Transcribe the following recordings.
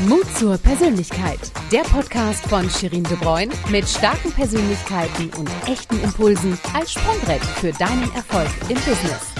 Mut zur Persönlichkeit. Der Podcast von Shirin De Bruyne mit starken Persönlichkeiten und echten Impulsen als Sprungbrett für deinen Erfolg im Business.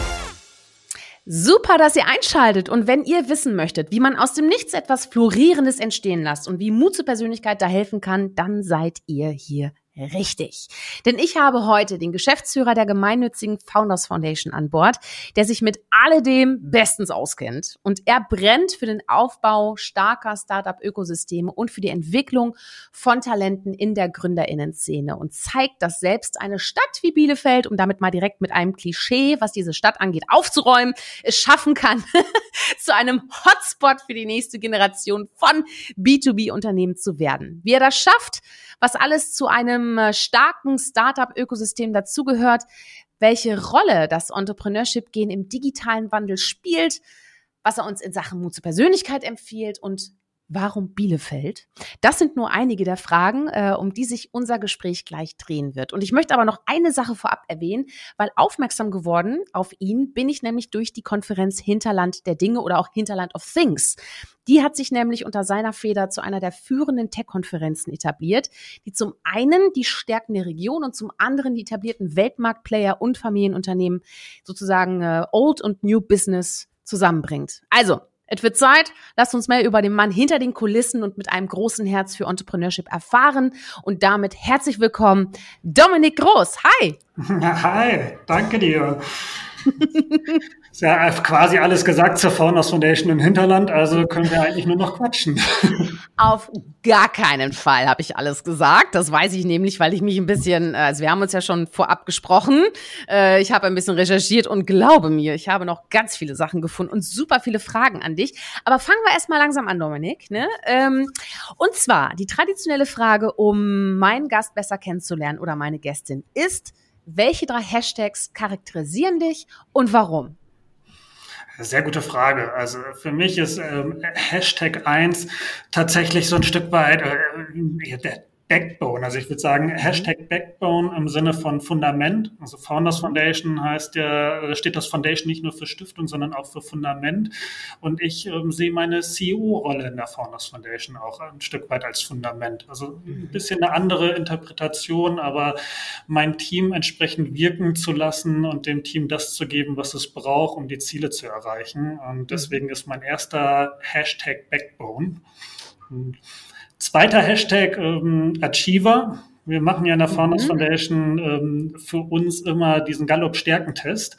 Super, dass ihr einschaltet. Und wenn ihr wissen möchtet, wie man aus dem Nichts etwas Florierendes entstehen lässt und wie Mut zur Persönlichkeit da helfen kann, dann seid ihr hier Richtig. Denn ich habe heute den Geschäftsführer der gemeinnützigen Founders Foundation an Bord, der sich mit alledem bestens auskennt. Und er brennt für den Aufbau starker Startup-Ökosysteme und für die Entwicklung von Talenten in der Gründerinnen-Szene und zeigt, dass selbst eine Stadt wie Bielefeld, um damit mal direkt mit einem Klischee, was diese Stadt angeht, aufzuräumen, es schaffen kann, zu einem Hotspot für die nächste Generation von B2B-Unternehmen zu werden. Wie er das schafft, was alles zu einem äh, starken Startup-Ökosystem dazugehört, welche Rolle das Entrepreneurship-Gehen im digitalen Wandel spielt, was er uns in Sachen Mut zur Persönlichkeit empfiehlt und Warum Bielefeld? Das sind nur einige der Fragen, äh, um die sich unser Gespräch gleich drehen wird. Und ich möchte aber noch eine Sache vorab erwähnen, weil aufmerksam geworden auf ihn bin ich nämlich durch die Konferenz Hinterland der Dinge oder auch Hinterland of Things. Die hat sich nämlich unter seiner Feder zu einer der führenden Tech-Konferenzen etabliert, die zum einen die Stärken der Region und zum anderen die etablierten Weltmarktplayer und Familienunternehmen sozusagen äh, Old und New Business zusammenbringt. Also, es wird Zeit, lasst uns mehr über den Mann hinter den Kulissen und mit einem großen Herz für Entrepreneurship erfahren. Und damit herzlich willkommen, Dominik Groß. Hi. Hi, danke dir. Ist ja quasi alles gesagt zur Founders Foundation im Hinterland, also können wir eigentlich nur noch quatschen. Auf gar keinen Fall habe ich alles gesagt. Das weiß ich nämlich, weil ich mich ein bisschen, also wir haben uns ja schon vorab gesprochen. Äh, ich habe ein bisschen recherchiert und glaube mir, ich habe noch ganz viele Sachen gefunden und super viele Fragen an dich. Aber fangen wir erstmal langsam an, Dominik. Ne? Ähm, und zwar die traditionelle Frage, um meinen Gast besser kennenzulernen oder meine Gästin ist, welche drei Hashtags charakterisieren dich und warum? Sehr gute Frage. Also für mich ist ähm, Hashtag 1 tatsächlich so ein Stück weit äh, der Backbone. Also ich würde sagen, mhm. Hashtag Backbone im Sinne von Fundament. Also Founders Foundation heißt ja, steht das Foundation nicht nur für Stiftung, sondern auch für Fundament. Und ich ähm, sehe meine CEO-Rolle in der Founders Foundation auch ein Stück weit als Fundament. Also ein mhm. bisschen eine andere Interpretation, aber mein Team entsprechend wirken zu lassen und dem Team das zu geben, was es braucht, um die Ziele zu erreichen. Und mhm. deswegen ist mein erster Hashtag Backbone. Und Zweiter Hashtag ähm, Achiever. Wir machen ja in der Founders mhm. Foundation ähm, für uns immer diesen Gallup-Stärkentest.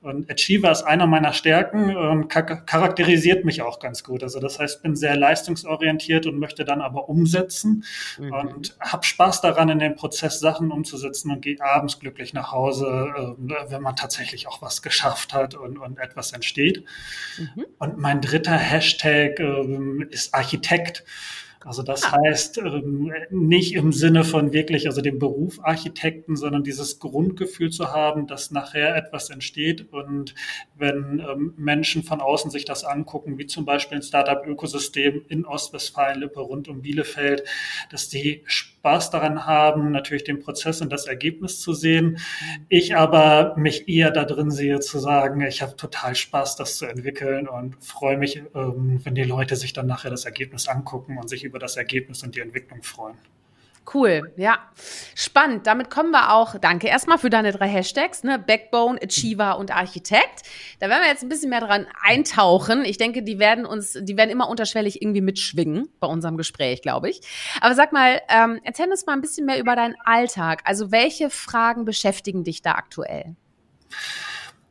Und Achiever ist einer meiner Stärken und charakterisiert mich auch ganz gut. Also das heißt, bin sehr leistungsorientiert und möchte dann aber umsetzen mhm. und habe Spaß daran, in dem Prozess Sachen umzusetzen und gehe abends glücklich nach Hause, äh, wenn man tatsächlich auch was geschafft hat und, und etwas entsteht. Mhm. Und mein dritter Hashtag äh, ist Architekt. Also das ah. heißt ähm, nicht im Sinne von wirklich, also dem Beruf Architekten, sondern dieses Grundgefühl zu haben, dass nachher etwas entsteht und wenn ähm, Menschen von außen sich das angucken, wie zum Beispiel ein Startup-Ökosystem in Ostwestfalen-Lippe rund um Bielefeld, dass die Spaß daran haben, natürlich den Prozess und das Ergebnis zu sehen. Ich aber mich eher da drin sehe, zu sagen, ich habe total Spaß, das zu entwickeln und freue mich, ähm, wenn die Leute sich dann nachher das Ergebnis angucken und sich über das Ergebnis und die Entwicklung freuen. Cool, ja. Spannend. Damit kommen wir auch, danke erstmal für deine drei Hashtags, ne? Backbone, Achiever und Architekt. Da werden wir jetzt ein bisschen mehr dran eintauchen. Ich denke, die werden uns, die werden immer unterschwellig irgendwie mitschwingen bei unserem Gespräch, glaube ich. Aber sag mal, ähm, erzähl uns mal ein bisschen mehr über deinen Alltag. Also welche Fragen beschäftigen dich da aktuell?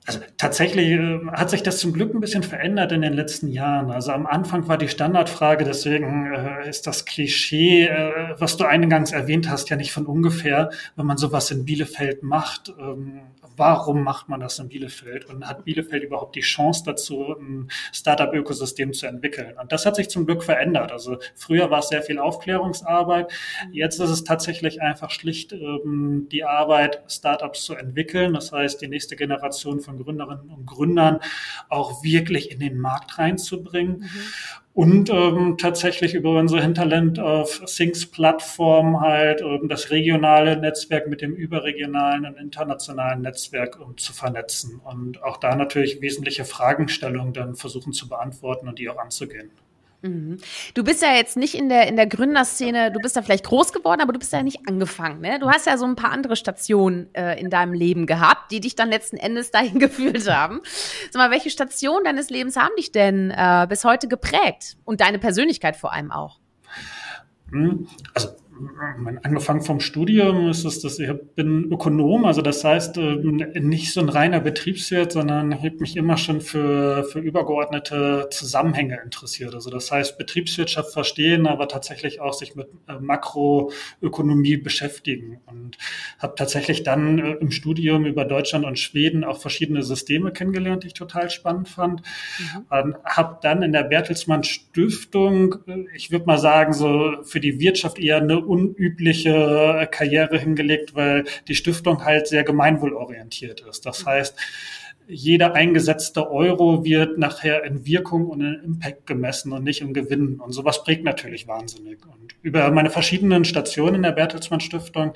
Also tatsächlich äh, hat sich das zum Glück ein bisschen verändert in den letzten Jahren. Also am Anfang war die Standardfrage, deswegen äh, ist das Klischee, äh, was du eingangs erwähnt hast, ja nicht von ungefähr, wenn man sowas in Bielefeld macht. Ähm, warum macht man das in Bielefeld? Und hat Bielefeld überhaupt die Chance dazu, ein Startup-Ökosystem zu entwickeln? Und das hat sich zum Glück verändert. Also früher war es sehr viel Aufklärungsarbeit. Jetzt ist es tatsächlich einfach schlicht ähm, die Arbeit, Startups zu entwickeln. Das heißt, die nächste Generation von von Gründerinnen und Gründern auch wirklich in den Markt reinzubringen. Mhm. Und ähm, tatsächlich über unsere Hinterland of Things Plattform halt ähm, das regionale Netzwerk mit dem überregionalen und internationalen Netzwerk um, zu vernetzen und auch da natürlich wesentliche Fragestellungen dann versuchen zu beantworten und die auch anzugehen. Mhm. Du bist ja jetzt nicht in der, in der Gründerszene, du bist da vielleicht groß geworden, aber du bist ja nicht angefangen. Ne? Du hast ja so ein paar andere Stationen äh, in deinem Leben gehabt, die dich dann letzten Endes dahin geführt haben. Sag mal, welche Stationen deines Lebens haben dich denn äh, bis heute geprägt? Und deine Persönlichkeit vor allem auch? Hm, also angefangen vom Studium ist es, dass ich bin Ökonom, also das heißt ähm, nicht so ein reiner Betriebswirt, sondern ich habe mich immer schon für, für übergeordnete Zusammenhänge interessiert. Also das heißt Betriebswirtschaft verstehen, aber tatsächlich auch sich mit äh, Makroökonomie beschäftigen und habe tatsächlich dann äh, im Studium über Deutschland und Schweden auch verschiedene Systeme kennengelernt, die ich total spannend fand. Mhm. Habe dann in der Bertelsmann Stiftung, äh, ich würde mal sagen, so für die Wirtschaft eher eine unübliche Karriere hingelegt, weil die Stiftung halt sehr gemeinwohlorientiert ist. Das heißt, jeder eingesetzte Euro wird nachher in Wirkung und in Impact gemessen und nicht im Gewinn. Und sowas prägt natürlich wahnsinnig. Und über meine verschiedenen Stationen in der Bertelsmann Stiftung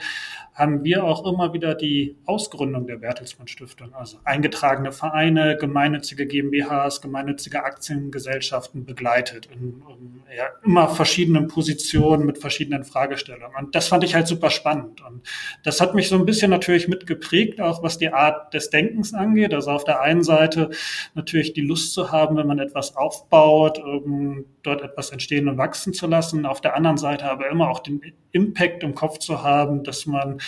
haben wir auch immer wieder die Ausgründung der Bertelsmann Stiftung, also eingetragene Vereine, gemeinnützige GmbHs, gemeinnützige Aktiengesellschaften begleitet in, in ja, immer verschiedenen Positionen mit verschiedenen Fragestellungen. Und das fand ich halt super spannend. Und das hat mich so ein bisschen natürlich mitgeprägt, auch was die Art des Denkens angeht. Also auf der einen Seite natürlich die Lust zu haben, wenn man etwas aufbaut, um dort etwas entstehen und wachsen zu lassen. Auf der anderen Seite aber immer auch den Impact im Kopf zu haben, dass man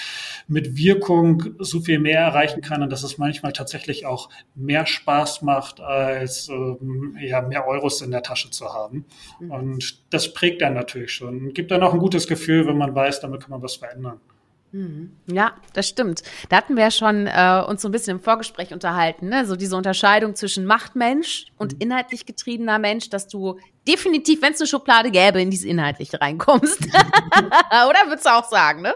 mit Wirkung so viel mehr erreichen kann und dass es manchmal tatsächlich auch mehr Spaß macht, als ähm, ja, mehr Euros in der Tasche zu haben. Mhm. Und das prägt dann natürlich schon. Gibt dann auch ein gutes Gefühl, wenn man weiß, damit kann man was verändern. Mhm. Ja, das stimmt. Da hatten wir ja schon äh, uns so ein bisschen im Vorgespräch unterhalten, ne? so diese Unterscheidung zwischen Machtmensch und mhm. inhaltlich getriebener Mensch, dass du definitiv, wenn es eine Schublade gäbe, in diese inhaltliche reinkommst. Oder würdest du auch sagen, ne?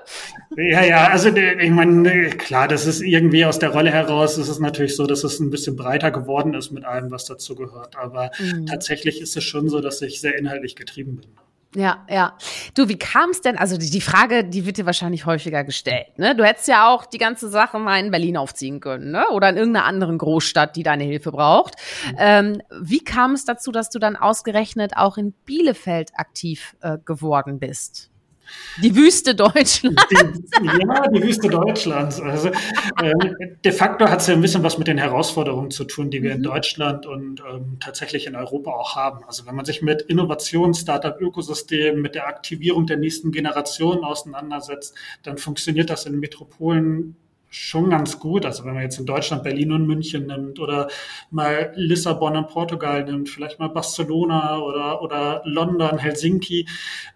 Ja, ja, also ich meine, klar, das ist irgendwie aus der Rolle heraus, ist es natürlich so, dass es ein bisschen breiter geworden ist mit allem, was dazu gehört. Aber mhm. tatsächlich ist es schon so, dass ich sehr inhaltlich getrieben bin. Ja, ja. Du, wie kam es denn? Also die, die, Frage, die wird dir wahrscheinlich häufiger gestellt. Ne? Du hättest ja auch die ganze Sache mal in Berlin aufziehen können, ne? Oder in irgendeiner anderen Großstadt, die deine Hilfe braucht. Mhm. Ähm, wie kam es dazu, dass du dann ausgerechnet auch in Bielefeld aktiv äh, geworden bist? Die Wüste Deutschlands. Die, ja, die Wüste Deutschlands. Also äh, de facto hat es ja ein bisschen was mit den Herausforderungen zu tun, die wir mhm. in Deutschland und ähm, tatsächlich in Europa auch haben. Also wenn man sich mit Innovation, Startup-Ökosystem, mit der Aktivierung der nächsten Generation auseinandersetzt, dann funktioniert das in Metropolen schon ganz gut. Also wenn man jetzt in Deutschland Berlin und München nimmt oder mal Lissabon und Portugal nimmt, vielleicht mal Barcelona oder, oder London, Helsinki,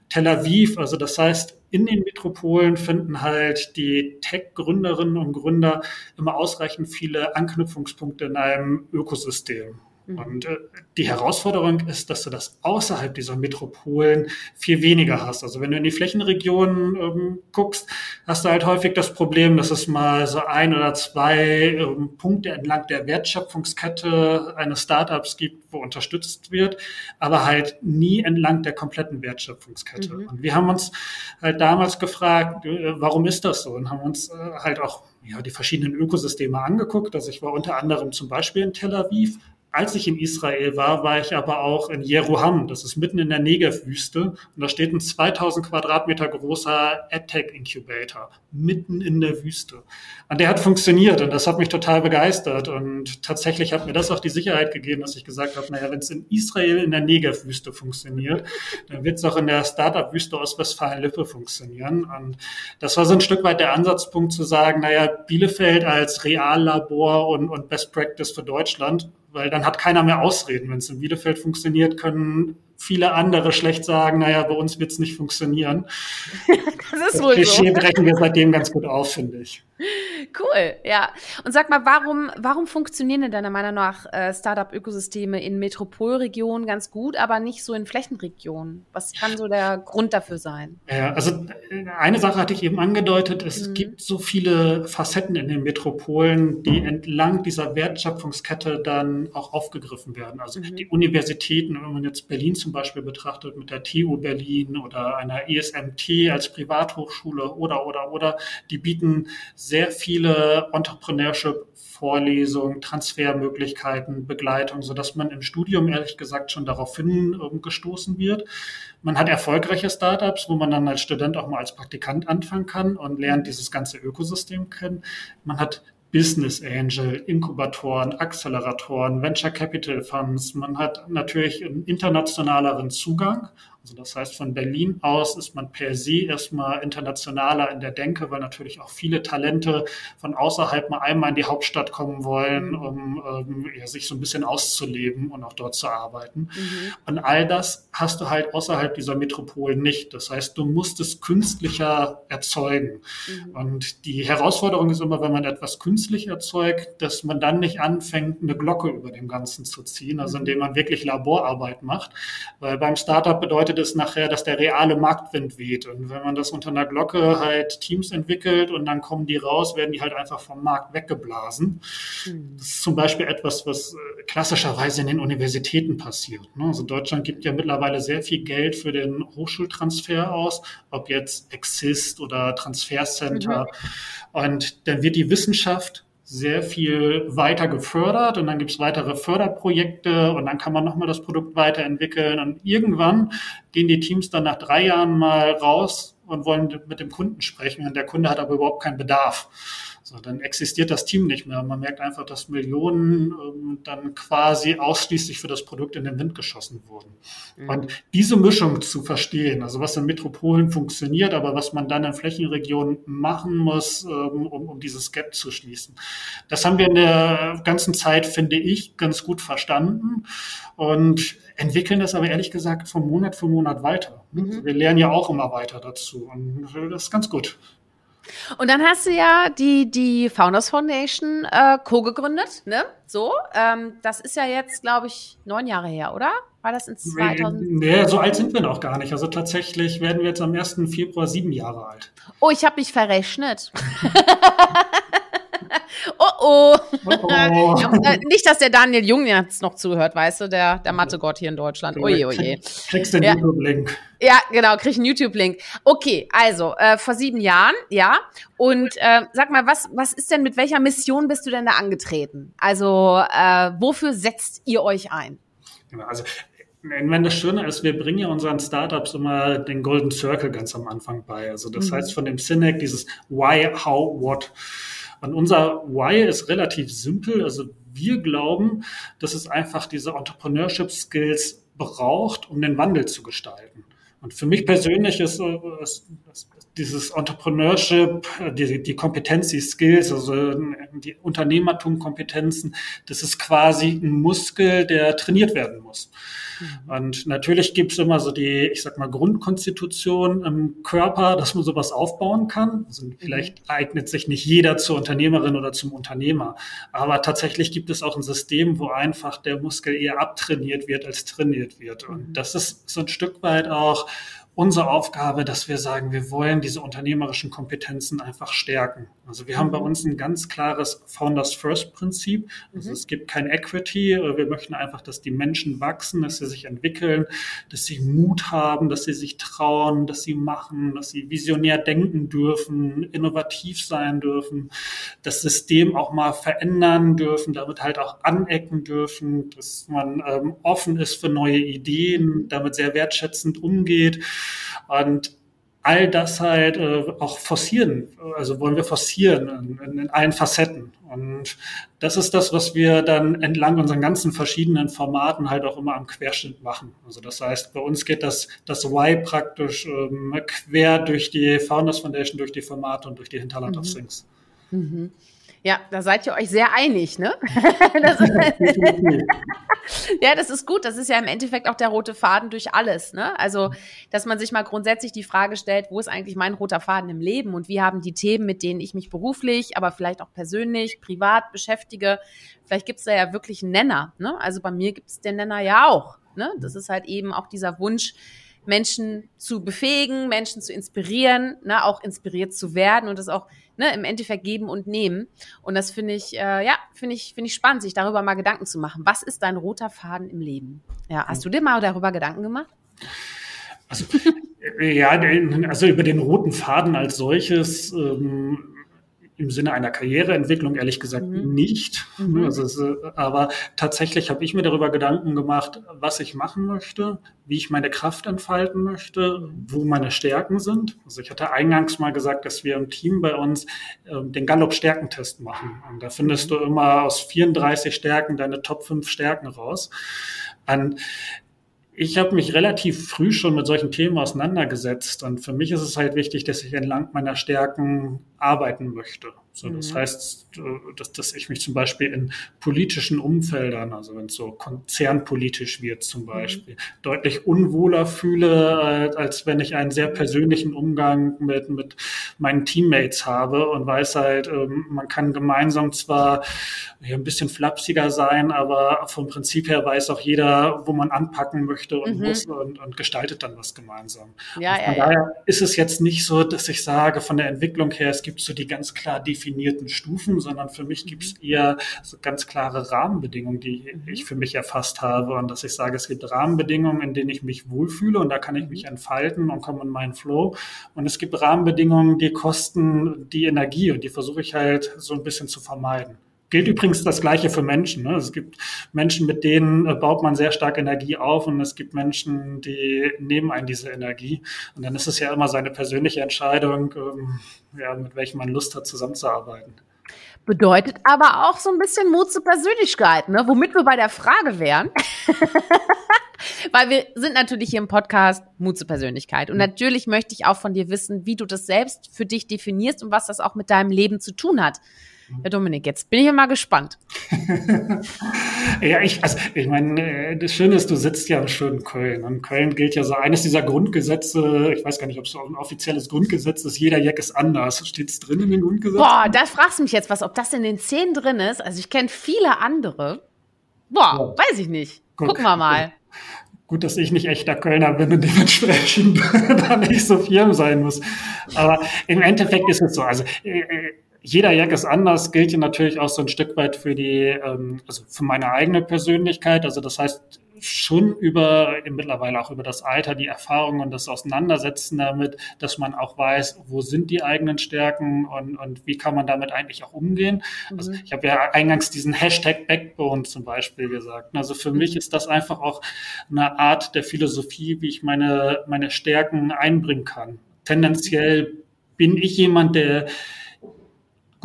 Tel Aviv. Also das heißt, in den Metropolen finden halt die Tech-Gründerinnen und Gründer immer ausreichend viele Anknüpfungspunkte in einem Ökosystem. Mhm. Und äh, die Herausforderung ist, dass du das außerhalb dieser Metropolen viel weniger hast. Also wenn du in die Flächenregionen ähm, guckst, hast du halt häufig das Problem, dass es mal so ein oder zwei ähm, Punkte entlang der Wertschöpfungskette eines Startups gibt, wo unterstützt wird, aber halt nie entlang der kompletten Wertschöpfungskette. Mhm. Und wir haben uns halt damals gefragt, äh, warum ist das so? Und haben uns äh, halt auch ja, die verschiedenen Ökosysteme angeguckt. Also ich war unter anderem zum Beispiel in Tel Aviv, als ich in Israel war, war ich aber auch in Jeruham. Das ist mitten in der Negev-Wüste. Und da steht ein 2000 Quadratmeter großer AdTech Incubator mitten in der Wüste. Und der hat funktioniert und das hat mich total begeistert. Und tatsächlich hat mir das auch die Sicherheit gegeben, dass ich gesagt habe, naja, wenn es in Israel in der Negev-Wüste funktioniert, dann wird es auch in der Startup-Wüste Ostwestfalen-Lippe funktionieren. Und das war so ein Stück weit der Ansatzpunkt zu sagen, naja, Bielefeld als Reallabor und, und Best Practice für Deutschland weil dann hat keiner mehr Ausreden. Wenn es in Bielefeld funktioniert, können viele andere schlecht sagen, naja, bei uns wird es nicht funktionieren. das ist das wohl Klischee so. brechen wir seitdem ganz gut auf, finde ich. Cool, ja. Und sag mal, warum, warum funktionieren denn deiner Meinung nach äh, Startup-Ökosysteme in Metropolregionen ganz gut, aber nicht so in Flächenregionen? Was kann so der Grund dafür sein? Ja, also eine Sache hatte ich eben angedeutet, es mhm. gibt so viele Facetten in den Metropolen, die entlang dieser Wertschöpfungskette dann auch aufgegriffen werden. Also mhm. die Universitäten, wenn man jetzt Berlin zum Beispiel betrachtet, mit der TU Berlin oder einer ESMT als Privathochschule oder, oder, oder, die bieten sehr viele Entrepreneurship Vorlesungen, Transfermöglichkeiten, Begleitung, sodass man im Studium ehrlich gesagt schon darauf hingestoßen wird. Man hat erfolgreiche Startups, wo man dann als Student auch mal als Praktikant anfangen kann und lernt dieses ganze Ökosystem kennen. Man hat Business Angel, Inkubatoren, Acceleratoren, Venture Capital Funds. Man hat natürlich einen internationaleren Zugang also das heißt, von Berlin aus ist man per se erstmal internationaler in der Denke, weil natürlich auch viele Talente von außerhalb mal einmal in die Hauptstadt kommen wollen, mhm. um ähm, ja, sich so ein bisschen auszuleben und auch dort zu arbeiten. Mhm. Und all das hast du halt außerhalb dieser Metropolen nicht. Das heißt, du musst es künstlicher erzeugen. Mhm. Und die Herausforderung ist immer, wenn man etwas künstlich erzeugt, dass man dann nicht anfängt, eine Glocke über dem Ganzen zu ziehen, also mhm. indem man wirklich Laborarbeit macht. Weil beim Startup bedeutet bedeutet es nachher, dass der reale Marktwind weht. Und wenn man das unter einer Glocke halt Teams entwickelt und dann kommen die raus, werden die halt einfach vom Markt weggeblasen. Mhm. Das ist zum Beispiel etwas, was äh, klassischerweise in den Universitäten passiert. Ne? Also Deutschland gibt ja mittlerweile sehr viel Geld für den Hochschultransfer aus, ob jetzt Exist oder Transfercenter. Mhm. Und dann wird die Wissenschaft sehr viel weiter gefördert und dann gibt es weitere Förderprojekte und dann kann man nochmal das Produkt weiterentwickeln und irgendwann gehen die Teams dann nach drei Jahren mal raus und wollen mit dem Kunden sprechen und der Kunde hat aber überhaupt keinen Bedarf. So, dann existiert das Team nicht mehr. Man merkt einfach, dass Millionen ähm, dann quasi ausschließlich für das Produkt in den Wind geschossen wurden. Mhm. Und diese Mischung zu verstehen, also was in Metropolen funktioniert, aber was man dann in Flächenregionen machen muss, ähm, um, um dieses Gap zu schließen. Das haben wir in der ganzen Zeit, finde ich, ganz gut verstanden und entwickeln das aber ehrlich gesagt von Monat für Monat weiter. Mhm. Wir lernen ja auch immer weiter dazu und das ist ganz gut. Und dann hast du ja die, die Founders Foundation äh, co-gegründet, ne? So. Ähm, das ist ja jetzt, glaube ich, neun Jahre her, oder? War das in 2000? Nee, so alt sind wir noch gar nicht. Also tatsächlich werden wir jetzt am 1. Februar sieben Jahre alt. Oh, ich habe mich verrechnet. oh oh. oh, oh. Äh, nicht, dass der Daniel Jung jetzt noch zuhört, weißt du, der, der Mathe-Gott hier in Deutschland. Oje, oje. Kriegst den ja. YouTube-Link. Ja, genau, krieg einen YouTube-Link. Okay, also äh, vor sieben Jahren, ja. Und äh, sag mal, was, was ist denn, mit welcher Mission bist du denn da angetreten? Also, äh, wofür setzt ihr euch ein? Genau, also wenn das Schöne ist, wir bringen ja unseren Startups immer den Golden Circle ganz am Anfang bei. Also das mhm. heißt von dem Cynic dieses Why, How, What. Und unser Why ist relativ simpel. Also wir glauben, dass es einfach diese Entrepreneurship Skills braucht, um den Wandel zu gestalten. Und für mich persönlich ist, ist, ist dieses Entrepreneurship, die, die Kompetenz, die Skills, also die Unternehmertum-Kompetenzen, das ist quasi ein Muskel, der trainiert werden muss. Mhm. Und natürlich gibt es immer so die, ich sag mal, Grundkonstitution im Körper, dass man sowas aufbauen kann. Also vielleicht mhm. eignet sich nicht jeder zur Unternehmerin oder zum Unternehmer. Aber tatsächlich gibt es auch ein System, wo einfach der Muskel eher abtrainiert wird als trainiert wird. Und mhm. das ist so ein Stück weit auch unsere Aufgabe, dass wir sagen, wir wollen diese unternehmerischen Kompetenzen einfach stärken. Also wir haben bei mhm. uns ein ganz klares Founders First Prinzip. Also mhm. es gibt kein Equity. Wir möchten einfach, dass die Menschen wachsen, dass sie sich entwickeln, dass sie Mut haben, dass sie sich trauen, dass sie machen, dass sie visionär denken dürfen, innovativ sein dürfen, das System auch mal verändern dürfen, damit halt auch anecken dürfen, dass man ähm, offen ist für neue Ideen, damit sehr wertschätzend umgeht. Und all das halt äh, auch forcieren, also wollen wir forcieren in, in, allen Facetten. Und das ist das, was wir dann entlang unseren ganzen verschiedenen Formaten halt auch immer am Querschnitt machen. Also das heißt, bei uns geht das, das Y praktisch ähm, quer durch die Founders Foundation, durch die Formate und durch die Hinterland mhm. of Things. Mhm. Ja, da seid ihr euch sehr einig, ne? das ja, das ist gut. Das ist ja im Endeffekt auch der rote Faden durch alles, ne? Also, dass man sich mal grundsätzlich die Frage stellt, wo ist eigentlich mein roter Faden im Leben und wie haben die Themen, mit denen ich mich beruflich, aber vielleicht auch persönlich, privat beschäftige, vielleicht gibt's da ja wirklich einen Nenner, ne? Also bei mir gibt's den Nenner ja auch, ne? Das ist halt eben auch dieser Wunsch, Menschen zu befähigen, Menschen zu inspirieren, ne, auch inspiriert zu werden und das auch ne, im Endeffekt geben und nehmen. Und das finde ich, äh, ja, finde ich, finde ich spannend, sich darüber mal Gedanken zu machen. Was ist dein roter Faden im Leben? Ja, hast du dir mal darüber Gedanken gemacht? Also, ja, also über den roten Faden als solches, ähm, im Sinne einer Karriereentwicklung ehrlich gesagt mhm. nicht. Mhm. Also, aber tatsächlich habe ich mir darüber Gedanken gemacht, was ich machen möchte, wie ich meine Kraft entfalten möchte, wo meine Stärken sind. Also ich hatte eingangs mal gesagt, dass wir im Team bei uns äh, den Gallup-Stärkentest machen. Und da findest du immer aus 34 Stärken deine Top 5 Stärken raus. Und ich habe mich relativ früh schon mit solchen Themen auseinandergesetzt und für mich ist es halt wichtig, dass ich entlang meiner Stärken arbeiten möchte. So, das mhm. heißt, äh, dass, dass ich mich zum Beispiel in politischen Umfeldern, also wenn es so konzernpolitisch wird zum mhm. Beispiel, mhm. deutlich unwohler fühle, äh, als wenn ich einen sehr persönlichen Umgang mit, mit meinen Teammates habe und weiß halt, ähm, man kann gemeinsam zwar ein bisschen flapsiger sein, aber vom Prinzip her weiß auch jeder, wo man anpacken möchte und mhm. muss und, und gestaltet dann was gemeinsam. Ja, von ja, daher ja. ist es jetzt nicht so, dass ich sage, von der Entwicklung her, es gibt so die ganz klar definierten Stufen, sondern für mich gibt es eher so ganz klare Rahmenbedingungen, die mhm. ich für mich erfasst habe und dass ich sage, es gibt Rahmenbedingungen, in denen ich mich wohlfühle und da kann ich mich mhm. entfalten und komme in meinen Flow und es gibt Rahmenbedingungen, die kosten die Energie und die versuche ich halt so ein bisschen zu vermeiden. Gilt übrigens das Gleiche für Menschen. Ne? Es gibt Menschen, mit denen äh, baut man sehr stark Energie auf und es gibt Menschen, die nehmen einen diese Energie. Und dann ist es ja immer seine persönliche Entscheidung, ähm, ja, mit welchem man Lust hat, zusammenzuarbeiten. Bedeutet aber auch so ein bisschen Mut zur Persönlichkeit, ne? womit wir bei der Frage wären. Weil wir sind natürlich hier im Podcast Mut zur Persönlichkeit. Und natürlich möchte ich auch von dir wissen, wie du das selbst für dich definierst und was das auch mit deinem Leben zu tun hat. Herr Dominik, jetzt bin ich ja mal gespannt. ja, ich, also, ich meine, äh, das Schöne ist, du sitzt ja im schönen Köln. Und Köln gilt ja so eines dieser Grundgesetze, ich weiß gar nicht, ob es ein offizielles Grundgesetz ist, jeder Jack ist anders. Steht es drin in den Grundgesetzen? Boah, da fragst du mich jetzt was, ob das in den zehn drin ist. Also ich kenne viele andere. Boah, ja. weiß ich nicht. Gut. Gucken wir mal. Gut, dass ich nicht echter Kölner bin und dementsprechend da nicht so firm sein muss. Aber im Endeffekt ist es so. Also äh, äh, jeder Jack ist anders, gilt ja natürlich auch so ein Stück weit für die, ähm, also für meine eigene Persönlichkeit. Also das heißt schon über mittlerweile auch über das Alter, die Erfahrungen und das Auseinandersetzen damit, dass man auch weiß, wo sind die eigenen Stärken und, und wie kann man damit eigentlich auch umgehen. Mhm. Also ich habe ja eingangs diesen Hashtag Backbone zum Beispiel gesagt. Also für mhm. mich ist das einfach auch eine Art der Philosophie, wie ich meine, meine Stärken einbringen kann. Tendenziell bin ich jemand, der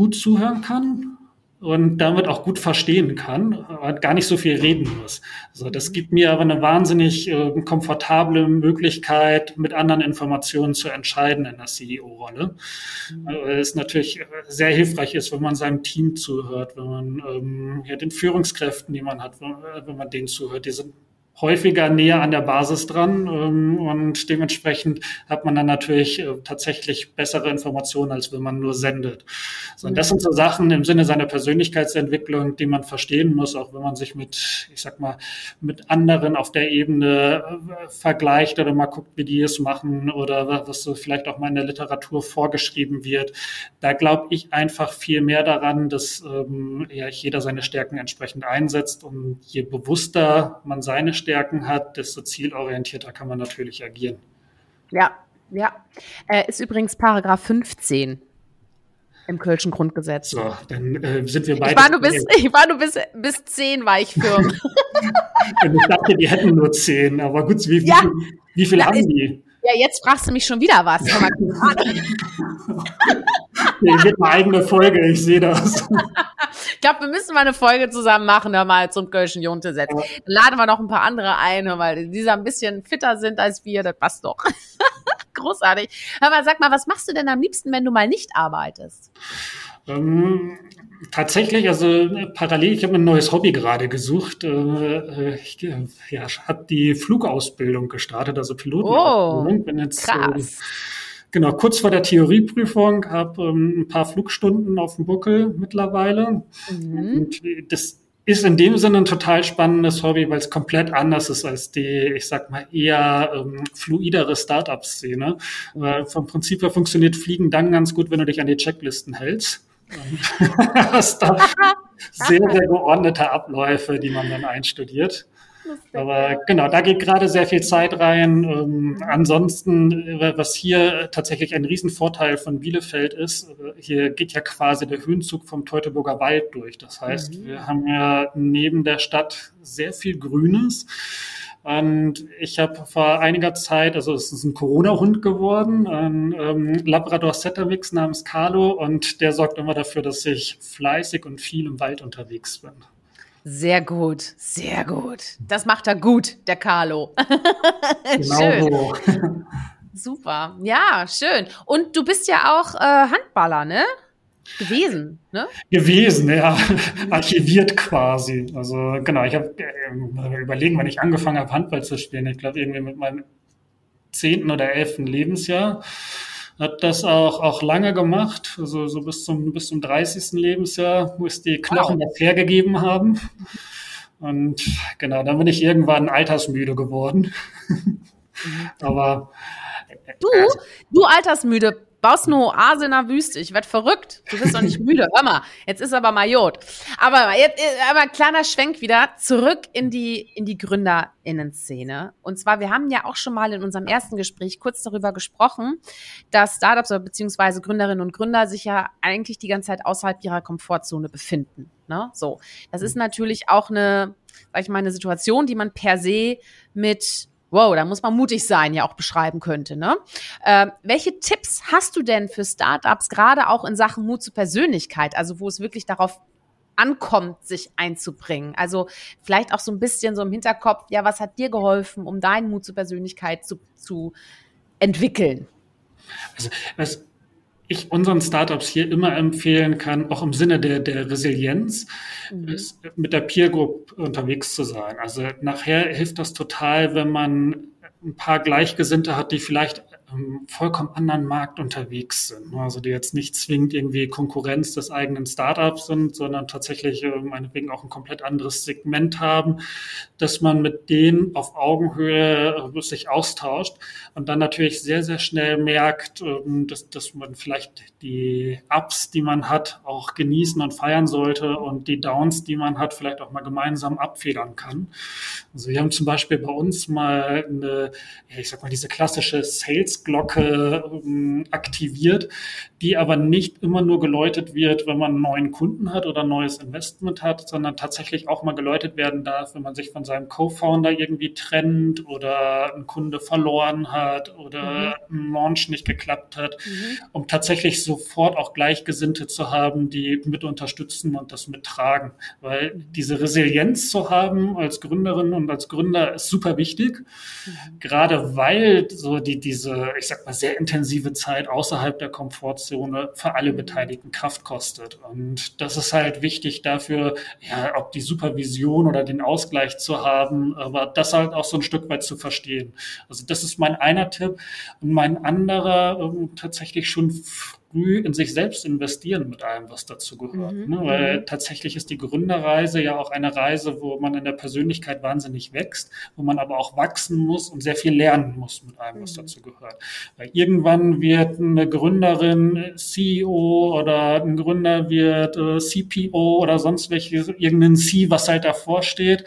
gut zuhören kann und damit auch gut verstehen kann und gar nicht so viel reden muss. Also das gibt mir aber eine wahnsinnig äh, komfortable Möglichkeit, mit anderen Informationen zu entscheiden in der CEO-Rolle. Mhm. Äh, es natürlich sehr hilfreich ist, wenn man seinem Team zuhört, wenn man ähm, ja, den Führungskräften, die man hat, wenn, wenn man denen zuhört, die sind häufiger näher an der Basis dran ähm, und dementsprechend hat man dann natürlich äh, tatsächlich bessere Informationen, als wenn man nur sendet. So, und das sind so Sachen im Sinne seiner Persönlichkeitsentwicklung, die man verstehen muss, auch wenn man sich mit, ich sag mal, mit anderen auf der Ebene äh, vergleicht oder mal guckt, wie die es machen oder was so vielleicht auch mal in der Literatur vorgeschrieben wird. Da glaube ich einfach viel mehr daran, dass ähm, ja, jeder seine Stärken entsprechend einsetzt und je bewusster man seine Stärken Stärken hat, desto zielorientierter kann man natürlich agieren. Ja, ja. Äh, ist übrigens Paragraph 15 im Kölschen Grundgesetz. So, dann äh, sind wir beide. Ich war nur bis, ich war nur bis, bis 10 war ich firm. ich dachte, die hätten nur 10, aber gut, wie, ja. wie, wie viel haben die? Ja, jetzt fragst du mich schon wieder was. Nee, wird eine eigene Folge, ich sehe das. ich glaube, wir müssen mal eine Folge zusammen machen, hör mal, zum Kölschen Junte-Setz. Dann laden wir noch ein paar andere ein, hör mal, die ein bisschen fitter sind als wir, das passt doch. Großartig. Hör mal, sag mal, was machst du denn am liebsten, wenn du mal nicht arbeitest? Ähm, tatsächlich, also parallel, ich habe ein neues Hobby gerade gesucht. Äh, ich äh, ja, habe die Flugausbildung gestartet, also Pilotenausbildung. Oh, Bin jetzt, krass. Äh, genau, kurz vor der Theorieprüfung, habe ähm, ein paar Flugstunden auf dem Buckel mittlerweile. Mhm. Und das ist in dem Sinne ein total spannendes Hobby, weil es komplett anders ist als die, ich sag mal, eher ähm, fluidere Startup-Szene. Äh, vom Prinzip her funktioniert Fliegen dann ganz gut, wenn du dich an die Checklisten hältst. hast da sehr, sehr geordnete Abläufe, die man dann einstudiert. Aber genau, da geht gerade sehr viel Zeit rein. Ähm, ansonsten, äh, was hier tatsächlich ein Riesenvorteil von Bielefeld ist, äh, hier geht ja quasi der Höhenzug vom Teutoburger Wald durch. Das heißt, mhm. wir haben ja neben der Stadt sehr viel Grünes. Und ich habe vor einiger Zeit, also es ist ein Corona-Hund geworden, ein ähm, Labrador Setter Mix namens Carlo und der sorgt immer dafür, dass ich fleißig und viel im Wald unterwegs bin. Sehr gut, sehr gut. Das macht er gut, der Carlo. genau schön. So. Super, ja, schön. Und du bist ja auch äh, Handballer, ne? Gewesen, ne? Gewesen, ja. Archiviert quasi. Also genau, ich habe äh, überlegen, wann ich angefangen habe, Handball zu spielen. Ich glaube, irgendwie mit meinem zehnten oder elften Lebensjahr hat das auch, auch lange gemacht, also so bis zum, bis zum 30. Lebensjahr, wo es die Knochen wow. das hergegeben haben. Und genau, dann bin ich irgendwann altersmüde geworden. Mhm. Aber du, du altersmüde, baust eine Oase in der Wüste. Ich werd verrückt. Du bist doch nicht müde. Hör mal, jetzt ist aber Majot. Aber jetzt, aber kleiner Schwenk wieder zurück in die, in die GründerInnen-Szene. Und zwar, wir haben ja auch schon mal in unserem ersten Gespräch kurz darüber gesprochen, dass Startups oder beziehungsweise Gründerinnen und Gründer sich ja eigentlich die ganze Zeit außerhalb ihrer Komfortzone befinden. Ne? So. Das ist natürlich auch eine, sag ich mal, eine Situation, die man per se mit wow, da muss man mutig sein, ja auch beschreiben könnte. Ne? Äh, welche Tipps hast du denn für Startups, gerade auch in Sachen Mut zur Persönlichkeit, also wo es wirklich darauf ankommt, sich einzubringen? Also vielleicht auch so ein bisschen so im Hinterkopf, ja, was hat dir geholfen, um deinen Mut zur Persönlichkeit zu, zu entwickeln? Also was ich unseren Startups hier immer empfehlen kann, auch im Sinne der, der Resilienz, mhm. ist mit der Peer Group unterwegs zu sein. Also nachher hilft das total, wenn man ein paar Gleichgesinnte hat, die vielleicht ähm, vollkommen anderen Markt unterwegs sind. Ne? Also die jetzt nicht zwingend irgendwie Konkurrenz des eigenen Startups sind, sondern tatsächlich äh, meinetwegen auch ein komplett anderes Segment haben, dass man mit denen auf Augenhöhe äh, sich austauscht und dann natürlich sehr, sehr schnell merkt, ähm, dass, dass man vielleicht die Ups, die man hat, auch genießen und feiern sollte und die Downs, die man hat, vielleicht auch mal gemeinsam abfedern kann. Also wir haben zum Beispiel bei uns mal eine, ich sag mal, diese klassische Sales Glocke ähm, aktiviert, die aber nicht immer nur geläutet wird, wenn man einen neuen Kunden hat oder ein neues Investment hat, sondern tatsächlich auch mal geläutet werden darf, wenn man sich von seinem Co-Founder irgendwie trennt oder ein Kunde verloren hat oder mhm. ein Launch nicht geklappt hat, mhm. um tatsächlich sofort auch Gleichgesinnte zu haben, die mit unterstützen und das mittragen. Weil diese Resilienz zu haben als Gründerin und als Gründer ist super wichtig, mhm. gerade weil so die, diese ich sag mal, sehr intensive Zeit außerhalb der Komfortzone für alle Beteiligten Kraft kostet. Und das ist halt wichtig dafür, ja, ob die Supervision oder den Ausgleich zu haben, aber das halt auch so ein Stück weit zu verstehen. Also das ist mein einer Tipp. Und mein anderer ähm, tatsächlich schon früh in sich selbst investieren mit allem, was dazu gehört. Mhm. Ne? Weil mhm. tatsächlich ist die Gründerreise ja auch eine Reise, wo man in der Persönlichkeit wahnsinnig wächst, wo man aber auch wachsen muss und sehr viel lernen muss mit allem, was mhm. dazu gehört. Weil irgendwann wird eine Gründerin CEO oder ein Gründer wird äh, CPO oder sonst welche, irgendein C, was halt davor steht.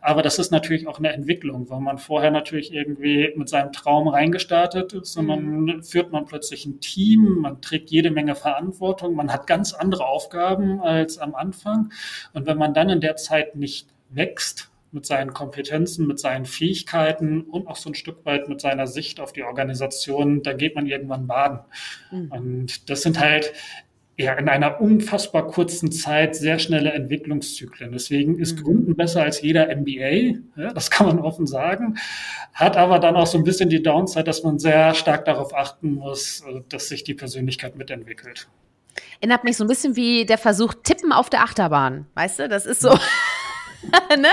Aber das ist natürlich auch eine Entwicklung, weil man vorher natürlich irgendwie mit seinem Traum reingestartet ist dann mhm. führt man plötzlich ein Team, man trägt trägt jede Menge Verantwortung, man hat ganz andere Aufgaben als am Anfang. Und wenn man dann in der Zeit nicht wächst, mit seinen Kompetenzen, mit seinen Fähigkeiten und auch so ein Stück weit mit seiner Sicht auf die Organisation, da geht man irgendwann baden. Mhm. Und das sind halt ja, in einer unfassbar kurzen Zeit sehr schnelle Entwicklungszyklen. Deswegen ist mhm. Gründen besser als jeder MBA, ja, das kann man offen sagen, hat aber dann auch so ein bisschen die Downside, dass man sehr stark darauf achten muss, äh, dass sich die Persönlichkeit mitentwickelt. Erinnert mich so ein bisschen wie der Versuch Tippen auf der Achterbahn, weißt du? Das ist so, ne?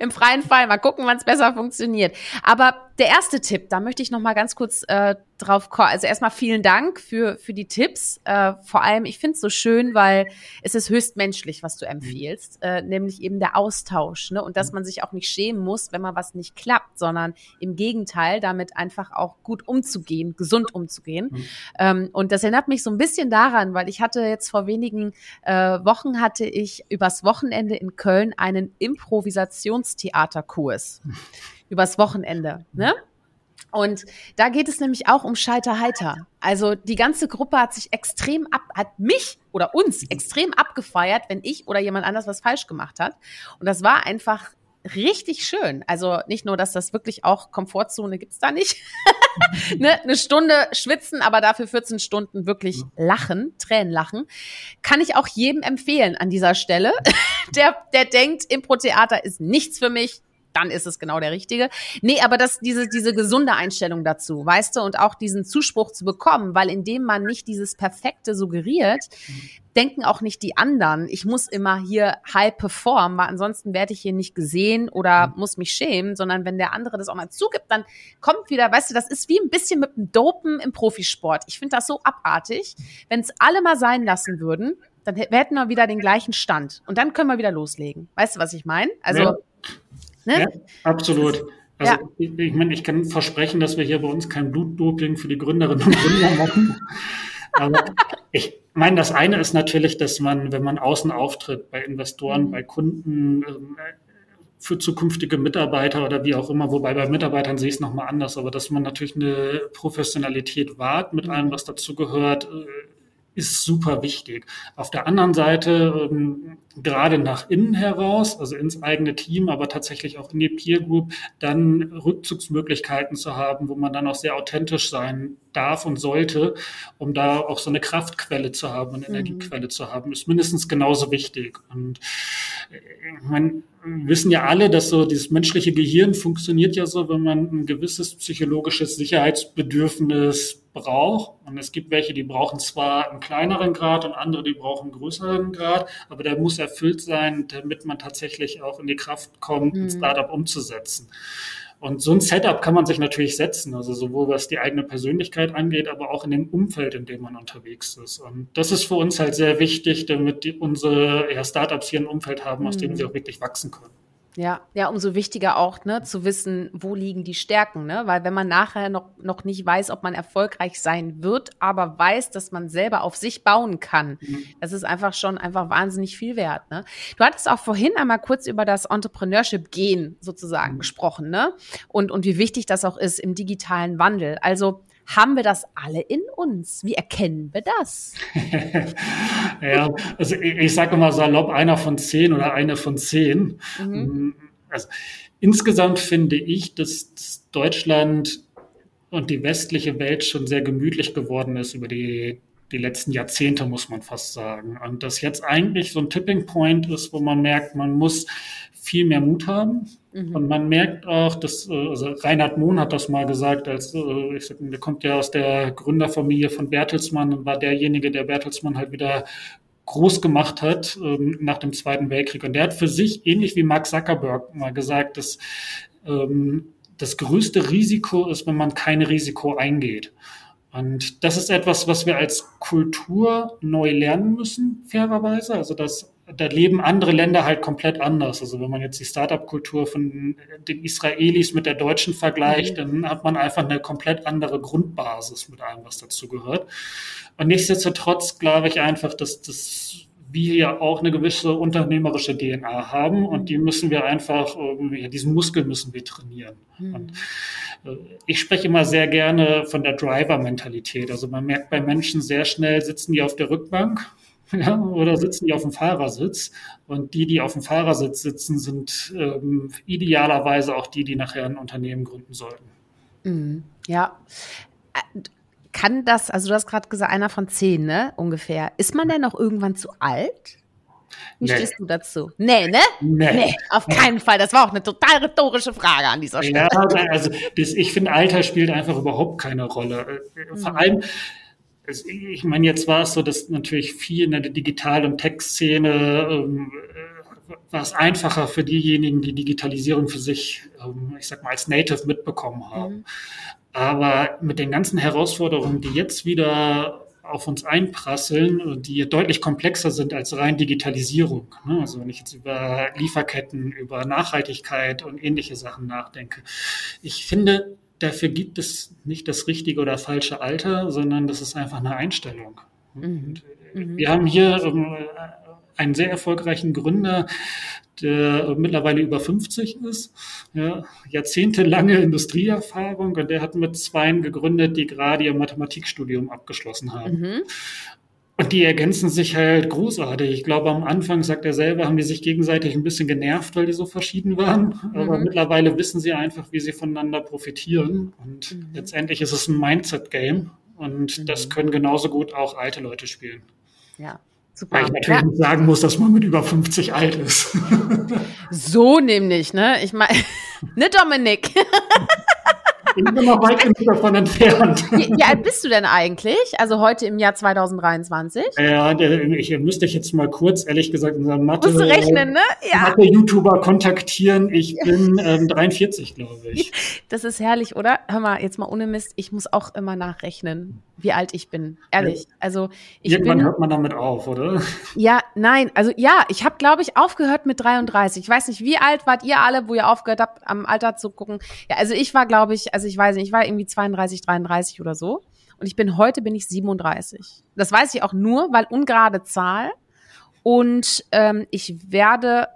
Im freien Fall, mal gucken, wann es besser funktioniert. Aber der erste Tipp, da möchte ich noch mal ganz kurz äh, drauf kommen. Also erstmal vielen Dank für, für die Tipps. Äh, vor allem, ich finde es so schön, weil es ist höchst menschlich, was du empfiehlst, äh, nämlich eben der Austausch. Ne? Und dass man sich auch nicht schämen muss, wenn mal was nicht klappt, sondern im Gegenteil, damit einfach auch gut umzugehen, gesund umzugehen. Mhm. Ähm, und das erinnert mich so ein bisschen daran, weil ich hatte jetzt vor wenigen äh, Wochen hatte ich übers Wochenende in Köln einen Improvisationstheaterkurs. übers Wochenende. Ne? Und da geht es nämlich auch um Scheiterheiter. Also die ganze Gruppe hat sich extrem ab, hat mich oder uns extrem abgefeiert, wenn ich oder jemand anders was falsch gemacht hat. Und das war einfach richtig schön. Also nicht nur, dass das wirklich auch Komfortzone gibt's da nicht. ne? Eine Stunde schwitzen, aber dafür 14 Stunden wirklich lachen, Tränen lachen. Kann ich auch jedem empfehlen an dieser Stelle, der, der denkt, Impro-Theater ist nichts für mich dann ist es genau der Richtige. Nee, aber das, diese, diese gesunde Einstellung dazu, weißt du, und auch diesen Zuspruch zu bekommen, weil indem man nicht dieses Perfekte suggeriert, denken auch nicht die anderen, ich muss immer hier high perform, weil ansonsten werde ich hier nicht gesehen oder muss mich schämen, sondern wenn der andere das auch mal zugibt, dann kommt wieder, weißt du, das ist wie ein bisschen mit dem Dopen im Profisport. Ich finde das so abartig. Wenn es alle mal sein lassen würden, dann hätten wir wieder den gleichen Stand. Und dann können wir wieder loslegen. Weißt du, was ich meine? Also, ja. Ne? Ja, absolut. Also ja. ich, ich meine, ich kann versprechen, dass wir hier bei uns kein Blutdoping für die Gründerinnen und Gründer machen. Aber ich meine, das eine ist natürlich, dass man, wenn man außen auftritt, bei Investoren, mhm. bei Kunden, ähm, für zukünftige Mitarbeiter oder wie auch immer, wobei bei Mitarbeitern sehe ich es nochmal anders, aber dass man natürlich eine Professionalität wahrt mit allem, was dazu gehört, äh, ist super wichtig. Auf der anderen Seite, ähm, gerade nach innen heraus, also ins eigene Team, aber tatsächlich auch in die Peer Group, dann Rückzugsmöglichkeiten zu haben, wo man dann auch sehr authentisch sein darf und sollte, um da auch so eine Kraftquelle zu haben, eine mhm. Energiequelle zu haben, ist mindestens genauso wichtig. Und äh, man wissen ja alle, dass so dieses menschliche Gehirn funktioniert ja so, wenn man ein gewisses psychologisches Sicherheitsbedürfnis braucht. Und es gibt welche, die brauchen zwar einen kleineren Grad und andere, die brauchen einen größeren Grad, aber der muss erfüllt sein, damit man tatsächlich auch in die Kraft kommt, mhm. ein Startup umzusetzen. Und so ein Setup kann man sich natürlich setzen, also sowohl was die eigene Persönlichkeit angeht, aber auch in dem Umfeld, in dem man unterwegs ist. Und das ist für uns halt sehr wichtig, damit die, unsere ja, Startups hier ein Umfeld haben, aus mhm. dem sie auch wirklich wachsen können. Ja, ja, umso wichtiger auch, ne, zu wissen, wo liegen die Stärken, ne? Weil wenn man nachher noch, noch nicht weiß, ob man erfolgreich sein wird, aber weiß, dass man selber auf sich bauen kann, mhm. das ist einfach schon einfach wahnsinnig viel wert, ne? Du hattest auch vorhin einmal kurz über das Entrepreneurship-Gehen sozusagen mhm. gesprochen, ne? Und, und wie wichtig das auch ist im digitalen Wandel. Also, haben wir das alle in uns? Wie erkennen wir das? ja, also ich, ich sage mal salopp, einer von zehn oder eine von zehn. Mhm. Also, insgesamt finde ich, dass Deutschland und die westliche Welt schon sehr gemütlich geworden ist über die, die letzten Jahrzehnte, muss man fast sagen. Und dass jetzt eigentlich so ein Tipping Point ist, wo man merkt, man muss viel mehr Mut haben. Mhm. Und man merkt auch, dass äh, also Reinhard Mohn hat das mal gesagt, als äh, ich sag, der kommt ja aus der Gründerfamilie von Bertelsmann und war derjenige, der Bertelsmann halt wieder groß gemacht hat ähm, nach dem Zweiten Weltkrieg. Und der hat für sich, ähnlich wie Mark Zuckerberg, mal gesagt, dass ähm, das größte Risiko ist, wenn man kein Risiko eingeht. Und das ist etwas, was wir als Kultur neu lernen müssen, fairerweise. Also, dass da leben andere Länder halt komplett anders. Also wenn man jetzt die Startup-Kultur von den Israelis mit der deutschen vergleicht, mhm. dann hat man einfach eine komplett andere Grundbasis mit allem, was dazu gehört. Und nichtsdestotrotz glaube ich einfach, dass das wir ja auch eine gewisse unternehmerische DNA haben und die müssen wir einfach, diesen Muskel müssen wir trainieren. Mhm. Und äh, ich spreche immer sehr gerne von der Driver-Mentalität. Also man merkt bei Menschen sehr schnell, sitzen die auf der Rückbank ja, oder sitzen die auf dem Fahrersitz. Und die, die auf dem Fahrersitz sitzen, sind ähm, idealerweise auch die, die nachher ein Unternehmen gründen sollten. Mhm. Ja. Äh, kann das, also du hast gerade gesagt, einer von zehn, ne, ungefähr. Ist man denn noch irgendwann zu alt? Wie nee. stehst du dazu? Nee, ne? Nee. nee. auf keinen Fall. Das war auch eine total rhetorische Frage an dieser Stelle. Ja, also das, ich finde, Alter spielt einfach überhaupt keine Rolle. Äh, vor mhm. Allem, ich meine, jetzt war es so, dass natürlich viel in der Digital- und Tech-Szene ähm, war es einfacher für diejenigen, die Digitalisierung für sich, ähm, ich sag mal, als Native mitbekommen haben. Mhm. Aber mit den ganzen Herausforderungen, die jetzt wieder auf uns einprasseln, die deutlich komplexer sind als rein Digitalisierung. Ne? Also wenn ich jetzt über Lieferketten, über Nachhaltigkeit und ähnliche Sachen nachdenke. Ich finde, dafür gibt es nicht das richtige oder falsche Alter, sondern das ist einfach eine Einstellung. Mhm. mhm. Wir haben hier ähm, einen sehr erfolgreichen Gründer, der mittlerweile über 50 ist, ja, jahrzehntelange Industrieerfahrung und der hat mit Zweien gegründet, die gerade ihr Mathematikstudium abgeschlossen haben. Mhm. Und die ergänzen sich halt großartig. Ich glaube, am Anfang, sagt er selber, haben die sich gegenseitig ein bisschen genervt, weil die so verschieden waren. Aber mhm. mittlerweile wissen sie einfach, wie sie voneinander profitieren. Und mhm. letztendlich ist es ein Mindset-Game. Und mhm. das können genauso gut auch alte Leute spielen. Ja, Super. Weil ich natürlich ja. sagen muss, dass man mit über 50 alt ist. so nämlich, ne? Ich meine, ne Dominik? Ich bin noch weit genug davon entfernt. Wie, alt bist du denn eigentlich? Also heute im Jahr 2023? Ja, ich müsste ich jetzt mal kurz, ehrlich gesagt, unseren Mathe, Musst du rechnen, ne? Ja. Mathe-YouTuber kontaktieren. Ich bin ähm, 43, glaube ich. Das ist herrlich, oder? Hör mal, jetzt mal ohne Mist. Ich muss auch immer nachrechnen, wie alt ich bin. Ehrlich. Also ich Irgendwann bin, hört man damit auf, oder? Ja, nein. Also ja, ich habe, glaube ich, aufgehört mit 33. Ich weiß nicht, wie alt wart ihr alle, wo ihr aufgehört habt, am Alter zu gucken? Ja, also ich war, glaube ich, also ich weiß nicht, ich war irgendwie 32, 33 oder so. Und ich bin heute bin ich 37. Das weiß ich auch nur, weil ungerade Zahl. Und ähm, ich werde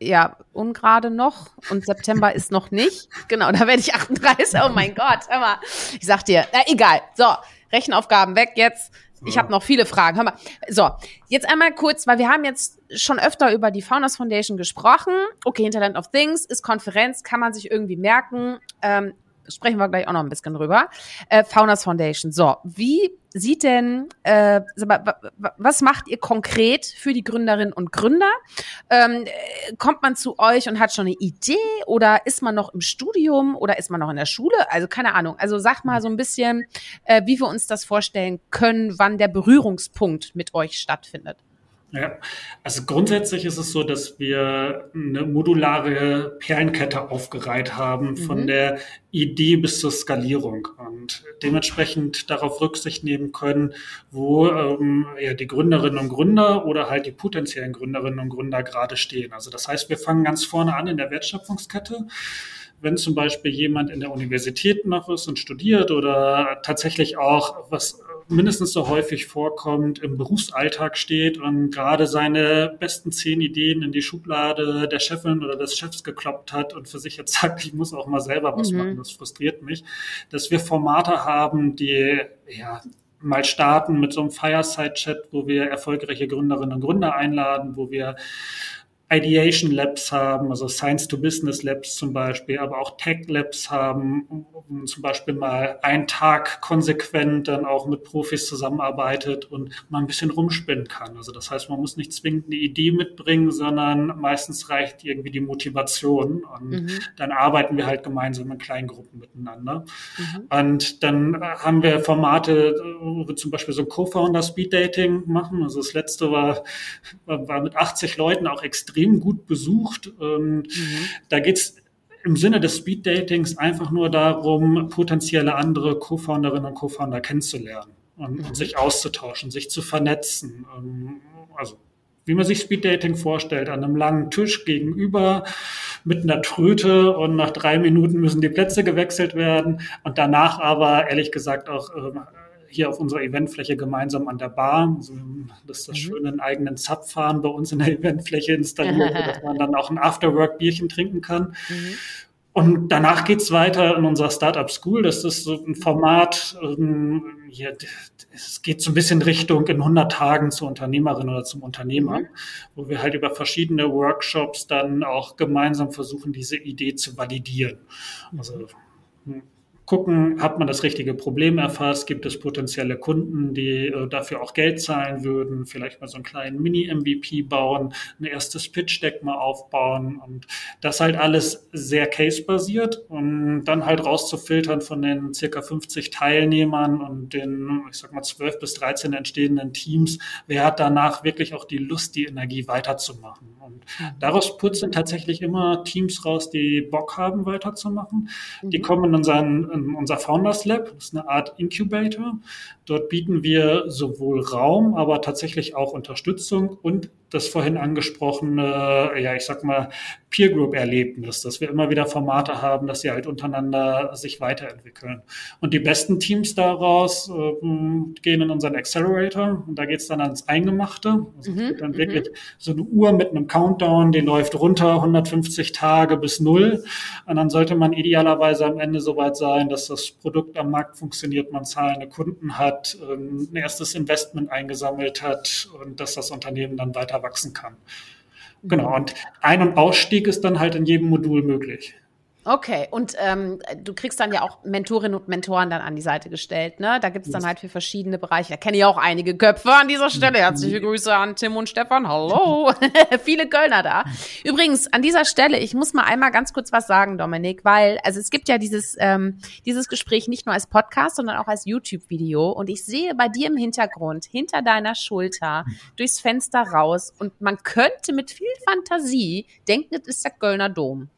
ja ungerade noch und September ist noch nicht. Genau, da werde ich 38. Oh mein Gott, hör mal. Ich sag dir, na, egal. So, Rechenaufgaben weg jetzt. Ich habe noch viele Fragen. Hör mal. So, jetzt einmal kurz, weil wir haben jetzt schon öfter über die Founders Foundation gesprochen. Okay, Hinterland of Things ist Konferenz, kann man sich irgendwie merken. Ähm, sprechen wir gleich auch noch ein bisschen drüber. Äh, Founders Foundation. So, wie sieht denn, äh, was macht ihr konkret für die Gründerinnen und Gründer? Ähm, kommt man zu euch und hat schon eine Idee oder ist man noch im Studium oder ist man noch in der Schule? Also keine Ahnung. Also sag mal so ein bisschen, äh, wie wir uns das vorstellen können, wann der Berührungspunkt mit euch stattfindet. Ja, also grundsätzlich ist es so, dass wir eine modulare Perlenkette aufgereiht haben von mhm. der Idee bis zur Skalierung und dementsprechend darauf Rücksicht nehmen können, wo ähm, ja, die Gründerinnen und Gründer oder halt die potenziellen Gründerinnen und Gründer gerade stehen. Also das heißt, wir fangen ganz vorne an in der Wertschöpfungskette wenn zum Beispiel jemand in der Universität noch ist und studiert oder tatsächlich auch, was mindestens so häufig vorkommt, im Berufsalltag steht und gerade seine besten zehn Ideen in die Schublade der Chefin oder des Chefs gekloppt hat und für sich jetzt sagt, ich muss auch mal selber was mhm. machen, das frustriert mich, dass wir Formate haben, die ja mal starten mit so einem Fireside-Chat, wo wir erfolgreiche Gründerinnen und Gründer einladen, wo wir Ideation Labs haben, also Science to Business Labs zum Beispiel, aber auch Tech Labs haben, um zum Beispiel mal einen Tag konsequent dann auch mit Profis zusammenarbeitet und mal ein bisschen rumspinnen kann. Also das heißt, man muss nicht zwingend eine Idee mitbringen, sondern meistens reicht irgendwie die Motivation und mhm. dann arbeiten wir halt gemeinsam in kleinen Gruppen miteinander. Mhm. Und dann haben wir Formate, wo wir zum Beispiel so Co-Founder Speed Dating machen. Also das letzte war, war mit 80 Leuten auch extrem extrem gut besucht. Und mhm. Da geht's im Sinne des Speed Datings einfach nur darum, potenzielle andere Co-Founderinnen und Co-Founder kennenzulernen und, mhm. sich auszutauschen, sich zu vernetzen. Ähm, also wie man sich Speed Dating vorstellt, an einem langen Tisch gegenüber mit einer Tröte und nach drei Minuten müssen die Plätze gewechselt werden und danach aber ehrlich gesagt auch äh, hier auf unserer Eventfläche gemeinsam an der Bar. Also das ist das mhm. Schöne, einen eigenen Zapfhahn bei uns in der Eventfläche installiert, dass man dann auch ein Afterwork-Bierchen trinken kann. Mhm. Und danach geht's weiter in unserer Startup School. Das ist so ein Format, ähm, hier, es geht so ein bisschen Richtung in 100 Tagen zur Unternehmerin oder zum Unternehmer, mhm. wo wir halt über verschiedene Workshops dann auch gemeinsam versuchen, diese Idee zu validieren. Also hm, gucken, hat man das richtige Problem erfasst, gibt es potenzielle Kunden, die äh, dafür auch Geld zahlen würden, vielleicht mal so einen kleinen Mini-MVP bauen, ein erstes Pitch-Deck mal aufbauen und das halt alles sehr case-basiert und dann halt rauszufiltern von den circa 50 Teilnehmern und den, ich sag mal, 12 bis 13 entstehenden Teams, wer hat danach wirklich auch die Lust, die Energie weiterzumachen. Und daraus putzen tatsächlich immer Teams raus, die Bock haben, weiterzumachen. Die mhm. kommen in, unseren, unser Founders Lab, das ist eine Art Incubator. Dort bieten wir sowohl Raum, aber tatsächlich auch Unterstützung und das vorhin angesprochene, ja, ich sag mal, Peer Group Erlebnis, dass wir immer wieder Formate haben, dass sie halt untereinander sich weiterentwickeln. Und die besten Teams daraus äh, gehen in unseren Accelerator und da geht's dann ans Eingemachte. Also mhm, dann wirklich mhm. so eine Uhr mit einem Countdown, die läuft runter 150 Tage bis null. Und dann sollte man idealerweise am Ende soweit sein, dass das Produkt am Markt funktioniert, man zahlende Kunden hat, ähm, ein erstes Investment eingesammelt hat und dass das Unternehmen dann weiter wachsen kann. Genau, und Ein- und Ausstieg ist dann halt in jedem Modul möglich. Okay, und ähm, du kriegst dann ja auch Mentorinnen und Mentoren dann an die Seite gestellt, ne? Da gibt's dann halt für verschiedene Bereiche. Da kenne ich auch einige Köpfe an dieser Stelle. Herzliche Grüße an Tim und Stefan. Hallo. Viele Kölner da. Übrigens, an dieser Stelle, ich muss mal einmal ganz kurz was sagen, Dominik, weil, also es gibt ja dieses, ähm, dieses Gespräch nicht nur als Podcast, sondern auch als YouTube-Video. Und ich sehe bei dir im Hintergrund, hinter deiner Schulter, durchs Fenster raus. Und man könnte mit viel Fantasie denken, es ist der Kölner Dom.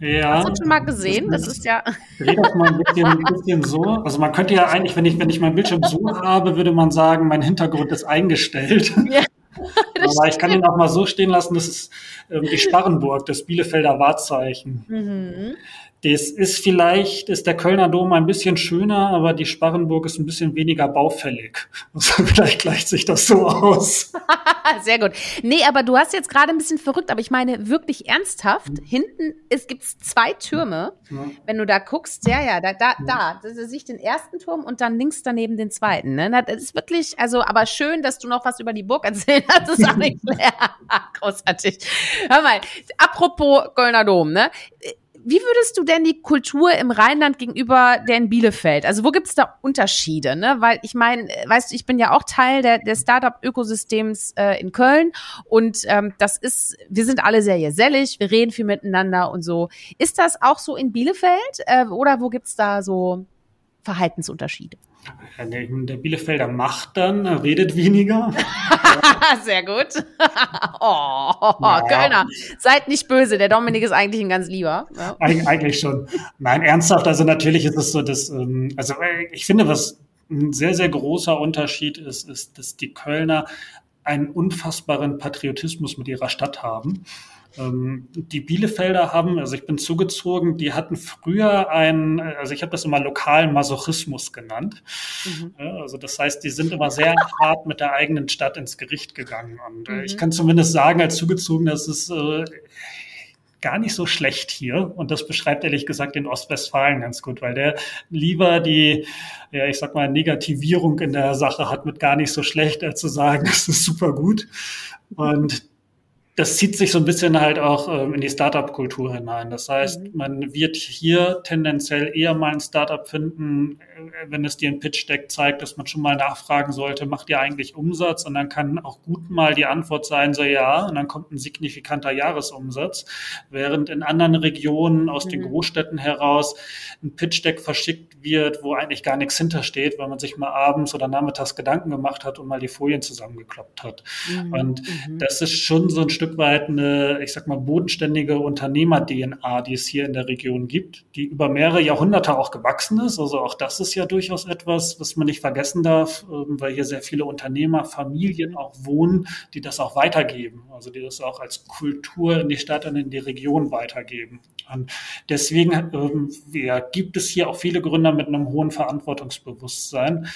Ja. Hast du schon mal gesehen? Das, das ist ja. Dreh das mal ein bisschen, ein bisschen, so. Also man könnte ja eigentlich, wenn ich, wenn ich meinen Bildschirm so habe, würde man sagen, mein Hintergrund ist eingestellt. Ja. Aber ich kann ihn auch mal so stehen lassen, das ist ähm, die Sparrenburg, das Bielefelder Wahrzeichen. Mhm. Das ist vielleicht, ist der Kölner Dom ein bisschen schöner, aber die Sparrenburg ist ein bisschen weniger baufällig. Also vielleicht gleicht sich das so aus. Sehr gut. Nee, aber du hast jetzt gerade ein bisschen verrückt, aber ich meine wirklich ernsthaft. Mhm. Hinten es gibt zwei Türme. Ja. Wenn du da guckst, ja, ja, da, da, ja. da, da sehe ich den ersten Turm und dann links daneben den zweiten. Ne? Das ist wirklich, also, aber schön, dass du noch was über die Burg erzählt hast. Das ist auch nicht Großartig. Hör mal, apropos Kölner Dom, ne? Wie würdest du denn die Kultur im Rheinland gegenüber der in Bielefeld? Also wo gibt es da Unterschiede? Ne? Weil ich meine, weißt du, ich bin ja auch Teil der, der Startup-Ökosystems äh, in Köln und ähm, das ist, wir sind alle sehr gesellig, wir reden viel miteinander und so. Ist das auch so in Bielefeld äh, oder wo gibt's da so Verhaltensunterschiede? Der Bielefelder macht dann, redet weniger. Sehr gut. oh, ja. Kölner, seid nicht böse. Der Dominik ist eigentlich ein ganz lieber. Ja. Eig eigentlich schon. Nein, ernsthaft. Also natürlich ist es so, dass, ähm, also äh, ich finde, was ein sehr, sehr großer Unterschied ist, ist, dass die Kölner einen unfassbaren Patriotismus mit ihrer Stadt haben. Ähm, die Bielefelder haben, also ich bin zugezogen, die hatten früher einen, also ich habe das immer lokalen Masochismus genannt. Mhm. Also das heißt, die sind immer sehr hart mit der eigenen Stadt ins Gericht gegangen. Und mhm. ich kann zumindest sagen, als zugezogen, das ist äh, gar nicht so schlecht hier. Und das beschreibt ehrlich gesagt den Ostwestfalen ganz gut, weil der lieber die, ja, ich sag mal, Negativierung in der Sache hat mit gar nicht so schlecht, als zu sagen, das ist super gut. Und das zieht sich so ein bisschen halt auch ähm, in die Startup-Kultur hinein. Das heißt, mhm. man wird hier tendenziell eher mal ein Startup finden, äh, wenn es dir ein Pitch-Deck zeigt, dass man schon mal nachfragen sollte, macht ihr eigentlich Umsatz? Und dann kann auch gut mal die Antwort sein, so ja, und dann kommt ein signifikanter Jahresumsatz. Während in anderen Regionen aus mhm. den Großstädten heraus ein Pitch-Deck verschickt wird, wo eigentlich gar nichts hintersteht, weil man sich mal abends oder nachmittags Gedanken gemacht hat und mal die Folien zusammengekloppt hat. Mhm. Und mhm. das ist schon so ein Stück Stück weit eine, ich sag mal, bodenständige Unternehmer-DNA, die es hier in der Region gibt, die über mehrere Jahrhunderte auch gewachsen ist. Also auch das ist ja durchaus etwas, was man nicht vergessen darf, ähm, weil hier sehr viele Unternehmer, Familien auch wohnen, die das auch weitergeben. Also die das auch als Kultur in die Stadt und in die Region weitergeben. Und deswegen ähm, ja, gibt es hier auch viele Gründer mit einem hohen Verantwortungsbewusstsein,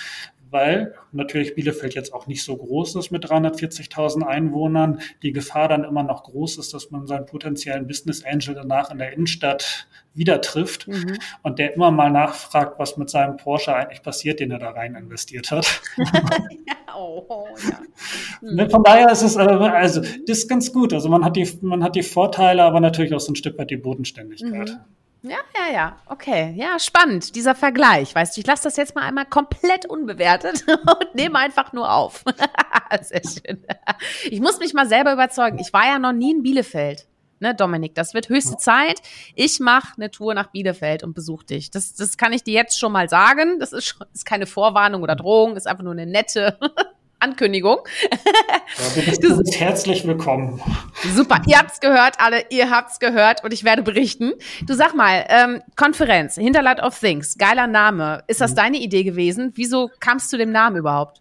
weil natürlich Bielefeld jetzt auch nicht so groß ist mit 340.000 Einwohnern, die Gefahr dann immer noch groß ist, dass man seinen potenziellen Business Angel danach in der Innenstadt wieder trifft mhm. und der immer mal nachfragt, was mit seinem Porsche eigentlich passiert, den er da rein investiert hat. ja, oh, ja. Mhm. Von daher ist es, äh, also, das ist ganz gut. Also man hat die, man hat die Vorteile, aber natürlich auch so ein Stück weit die Bodenständigkeit. Mhm. Ja, ja, ja. Okay. Ja, spannend. Dieser Vergleich. Weißt du, ich lasse das jetzt mal einmal komplett unbewertet und nehme einfach nur auf. Sehr schön. Ich muss mich mal selber überzeugen. Ich war ja noch nie in Bielefeld. Ne, Dominik, das wird höchste Zeit. Ich mache eine Tour nach Bielefeld und besuche dich. Das, das kann ich dir jetzt schon mal sagen. Das ist, schon, ist keine Vorwarnung oder Drohung, ist einfach nur eine nette Ankündigung. Ja, du, bist, herzlich willkommen. Super, ihr habt's gehört, alle, ihr habt's gehört und ich werde berichten. Du sag mal, ähm, Konferenz, Hinterland of Things, geiler Name. Ist das mhm. deine Idee gewesen? Wieso kamst du dem Namen überhaupt?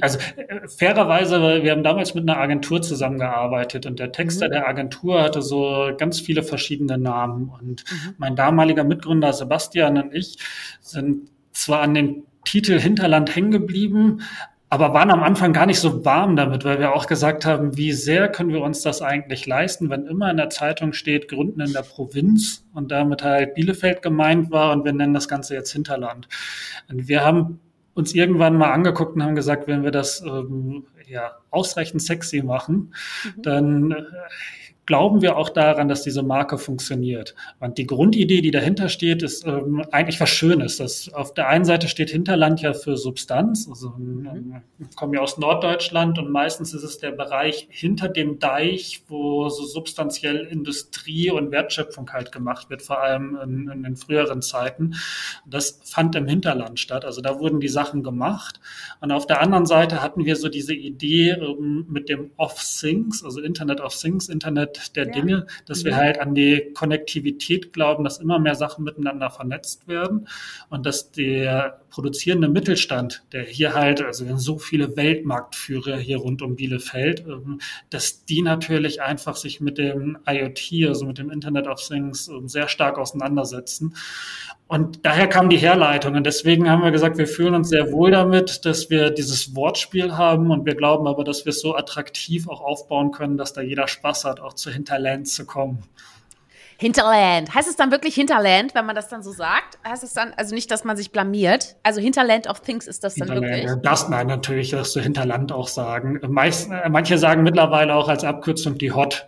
Also äh, fairerweise, wir haben damals mit einer Agentur zusammengearbeitet und der Texter mhm. der Agentur hatte so ganz viele verschiedene Namen. Und mhm. mein damaliger Mitgründer Sebastian und ich sind zwar an dem Titel Hinterland hängen geblieben, aber waren am Anfang gar nicht so warm damit, weil wir auch gesagt haben, wie sehr können wir uns das eigentlich leisten, wenn immer in der Zeitung steht, Gründen in der Provinz und damit halt Bielefeld gemeint war und wir nennen das Ganze jetzt Hinterland. Und wir haben uns irgendwann mal angeguckt und haben gesagt, wenn wir das ähm, ja ausreichend sexy machen, mhm. dann äh, glauben wir auch daran, dass diese Marke funktioniert. Und die Grundidee, die dahinter steht, ist ähm, eigentlich was Schönes. Das auf der einen Seite steht Hinterland ja für Substanz. Also ähm, ich komme ja aus Norddeutschland und meistens ist es der Bereich hinter dem Deich, wo so substanziell Industrie und Wertschöpfung halt gemacht wird, vor allem in, in den früheren Zeiten. Das fand im Hinterland statt. Also da wurden die Sachen gemacht. Und auf der anderen Seite hatten wir so diese Idee ähm, mit dem Off Things, also Internet of Things, Internet der ja. Dinge, dass wir halt an die Konnektivität glauben, dass immer mehr Sachen miteinander vernetzt werden und dass der produzierende Mittelstand, der hier halt, also so viele Weltmarktführer hier rund um Bielefeld, ähm, dass die natürlich einfach sich mit dem IoT, also mit dem Internet of Things, ähm, sehr stark auseinandersetzen. Und daher kam die Herleitung. Und deswegen haben wir gesagt, wir fühlen uns sehr wohl damit, dass wir dieses Wortspiel haben. Und wir glauben aber, dass wir es so attraktiv auch aufbauen können, dass da jeder Spaß hat, auch zu Hinterland zu kommen. Hinterland. Heißt es dann wirklich Hinterland, wenn man das dann so sagt? Heißt es dann, also nicht, dass man sich blamiert? Also Hinterland of Things ist das dann wirklich? Das nein, natürlich, dass du Hinterland auch sagen. Meist, manche sagen mittlerweile auch als Abkürzung die Hot.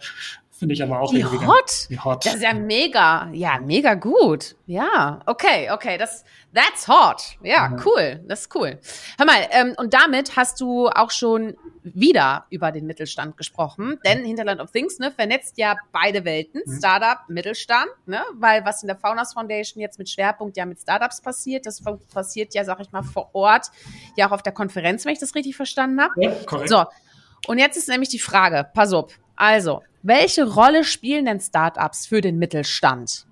Finde ich aber auch die irgendwie hot? die hot. Das ist ja mega, ja, mega gut. Ja, okay, okay, das, that's hot. Ja, mhm. cool, das ist cool. Hör mal, ähm, und damit hast du auch schon wieder über den Mittelstand gesprochen, denn Hinterland of Things ne, vernetzt ja beide Welten, mhm. Startup, Mittelstand, ne, weil was in der Faunas Foundation jetzt mit Schwerpunkt ja mit Startups passiert, das passiert ja, sag ich mal, vor Ort, ja auch auf der Konferenz, wenn ich das richtig verstanden habe. Ja, korrekt. So, und jetzt ist nämlich die Frage, pass auf, also, welche Rolle spielen denn Startups für den Mittelstand?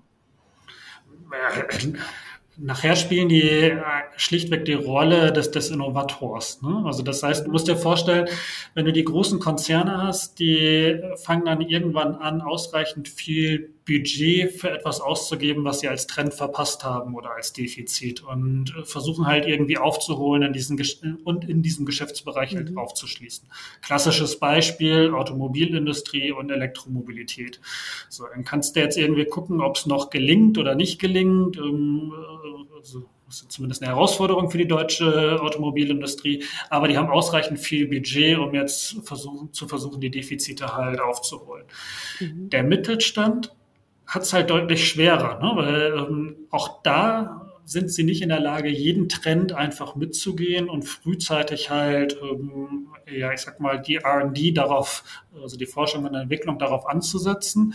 Nachher spielen die äh, schlichtweg die Rolle des, des Innovators. Ne? Also das heißt, du musst dir vorstellen, wenn du die großen Konzerne hast, die fangen dann irgendwann an, ausreichend viel Budget für etwas auszugeben, was sie als Trend verpasst haben oder als Defizit und versuchen halt irgendwie aufzuholen in diesen und in diesem Geschäftsbereich halt mhm. halt aufzuschließen. Klassisches Beispiel Automobilindustrie und Elektromobilität. So, dann kannst du jetzt irgendwie gucken, ob es noch gelingt oder nicht gelingt. Ähm, also, das ist zumindest eine Herausforderung für die deutsche Automobilindustrie, aber die haben ausreichend viel Budget, um jetzt versuchen, zu versuchen, die Defizite halt aufzuholen. Mhm. Der Mittelstand hat es halt deutlich schwerer, ne? weil ähm, auch da sind sie nicht in der Lage, jeden Trend einfach mitzugehen und frühzeitig halt, ähm, ja, ich sag mal, die R&D darauf, also die Forschung und Entwicklung darauf anzusetzen,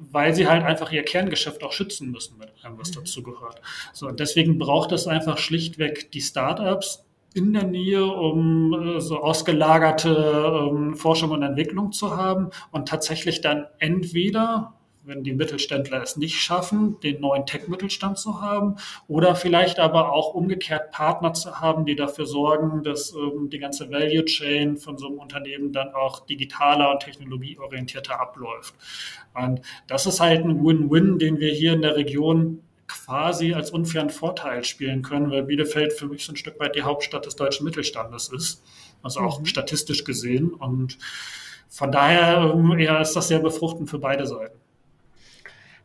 weil sie halt einfach ihr Kerngeschäft auch schützen müssen mit allem, was dazu gehört. So, und deswegen braucht es einfach schlichtweg die Startups, in der Nähe, um äh, so ausgelagerte ähm, Forschung und Entwicklung zu haben und tatsächlich dann entweder wenn die Mittelständler es nicht schaffen, den neuen Tech-Mittelstand zu haben oder vielleicht aber auch umgekehrt Partner zu haben, die dafür sorgen, dass ähm, die ganze Value Chain von so einem Unternehmen dann auch digitaler und technologieorientierter abläuft. Und das ist halt ein Win-Win, den wir hier in der Region quasi als unfairen Vorteil spielen können, weil Bielefeld für mich so ein Stück weit die Hauptstadt des deutschen Mittelstandes ist, also auch mhm. statistisch gesehen. Und von daher ähm, ja, ist das sehr befruchtend für beide Seiten.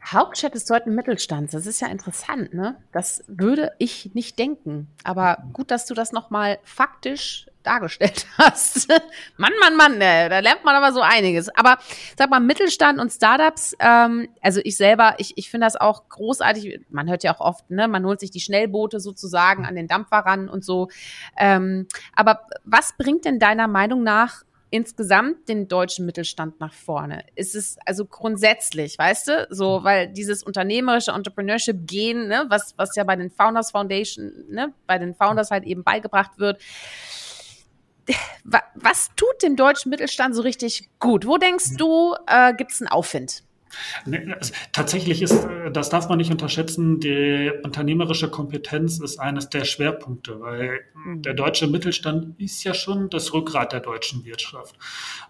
Hauptstadt des deutschen Mittelstands, das ist ja interessant, ne? Das würde ich nicht denken. Aber gut, dass du das nochmal faktisch dargestellt hast. Mann, Mann, Mann, äh, da lernt man aber so einiges. Aber sag mal, Mittelstand und Startups, ähm, also ich selber, ich, ich finde das auch großartig. Man hört ja auch oft, ne, man holt sich die Schnellboote sozusagen an den Dampfer ran und so. Ähm, aber was bringt denn deiner Meinung nach insgesamt den deutschen Mittelstand nach vorne? Ist es also grundsätzlich, weißt du, so, weil dieses unternehmerische Entrepreneurship-Gehen, ne, was, was ja bei den Founders Foundation, ne, bei den Founders halt eben beigebracht wird, was tut dem deutschen Mittelstand so richtig gut? Wo denkst du, äh, gibt es einen Aufwind? Also tatsächlich ist, äh, das darf man nicht unterschätzen, die unternehmerische Kompetenz ist eines der Schwerpunkte, weil mhm. der deutsche Mittelstand ist ja schon das Rückgrat der deutschen Wirtschaft.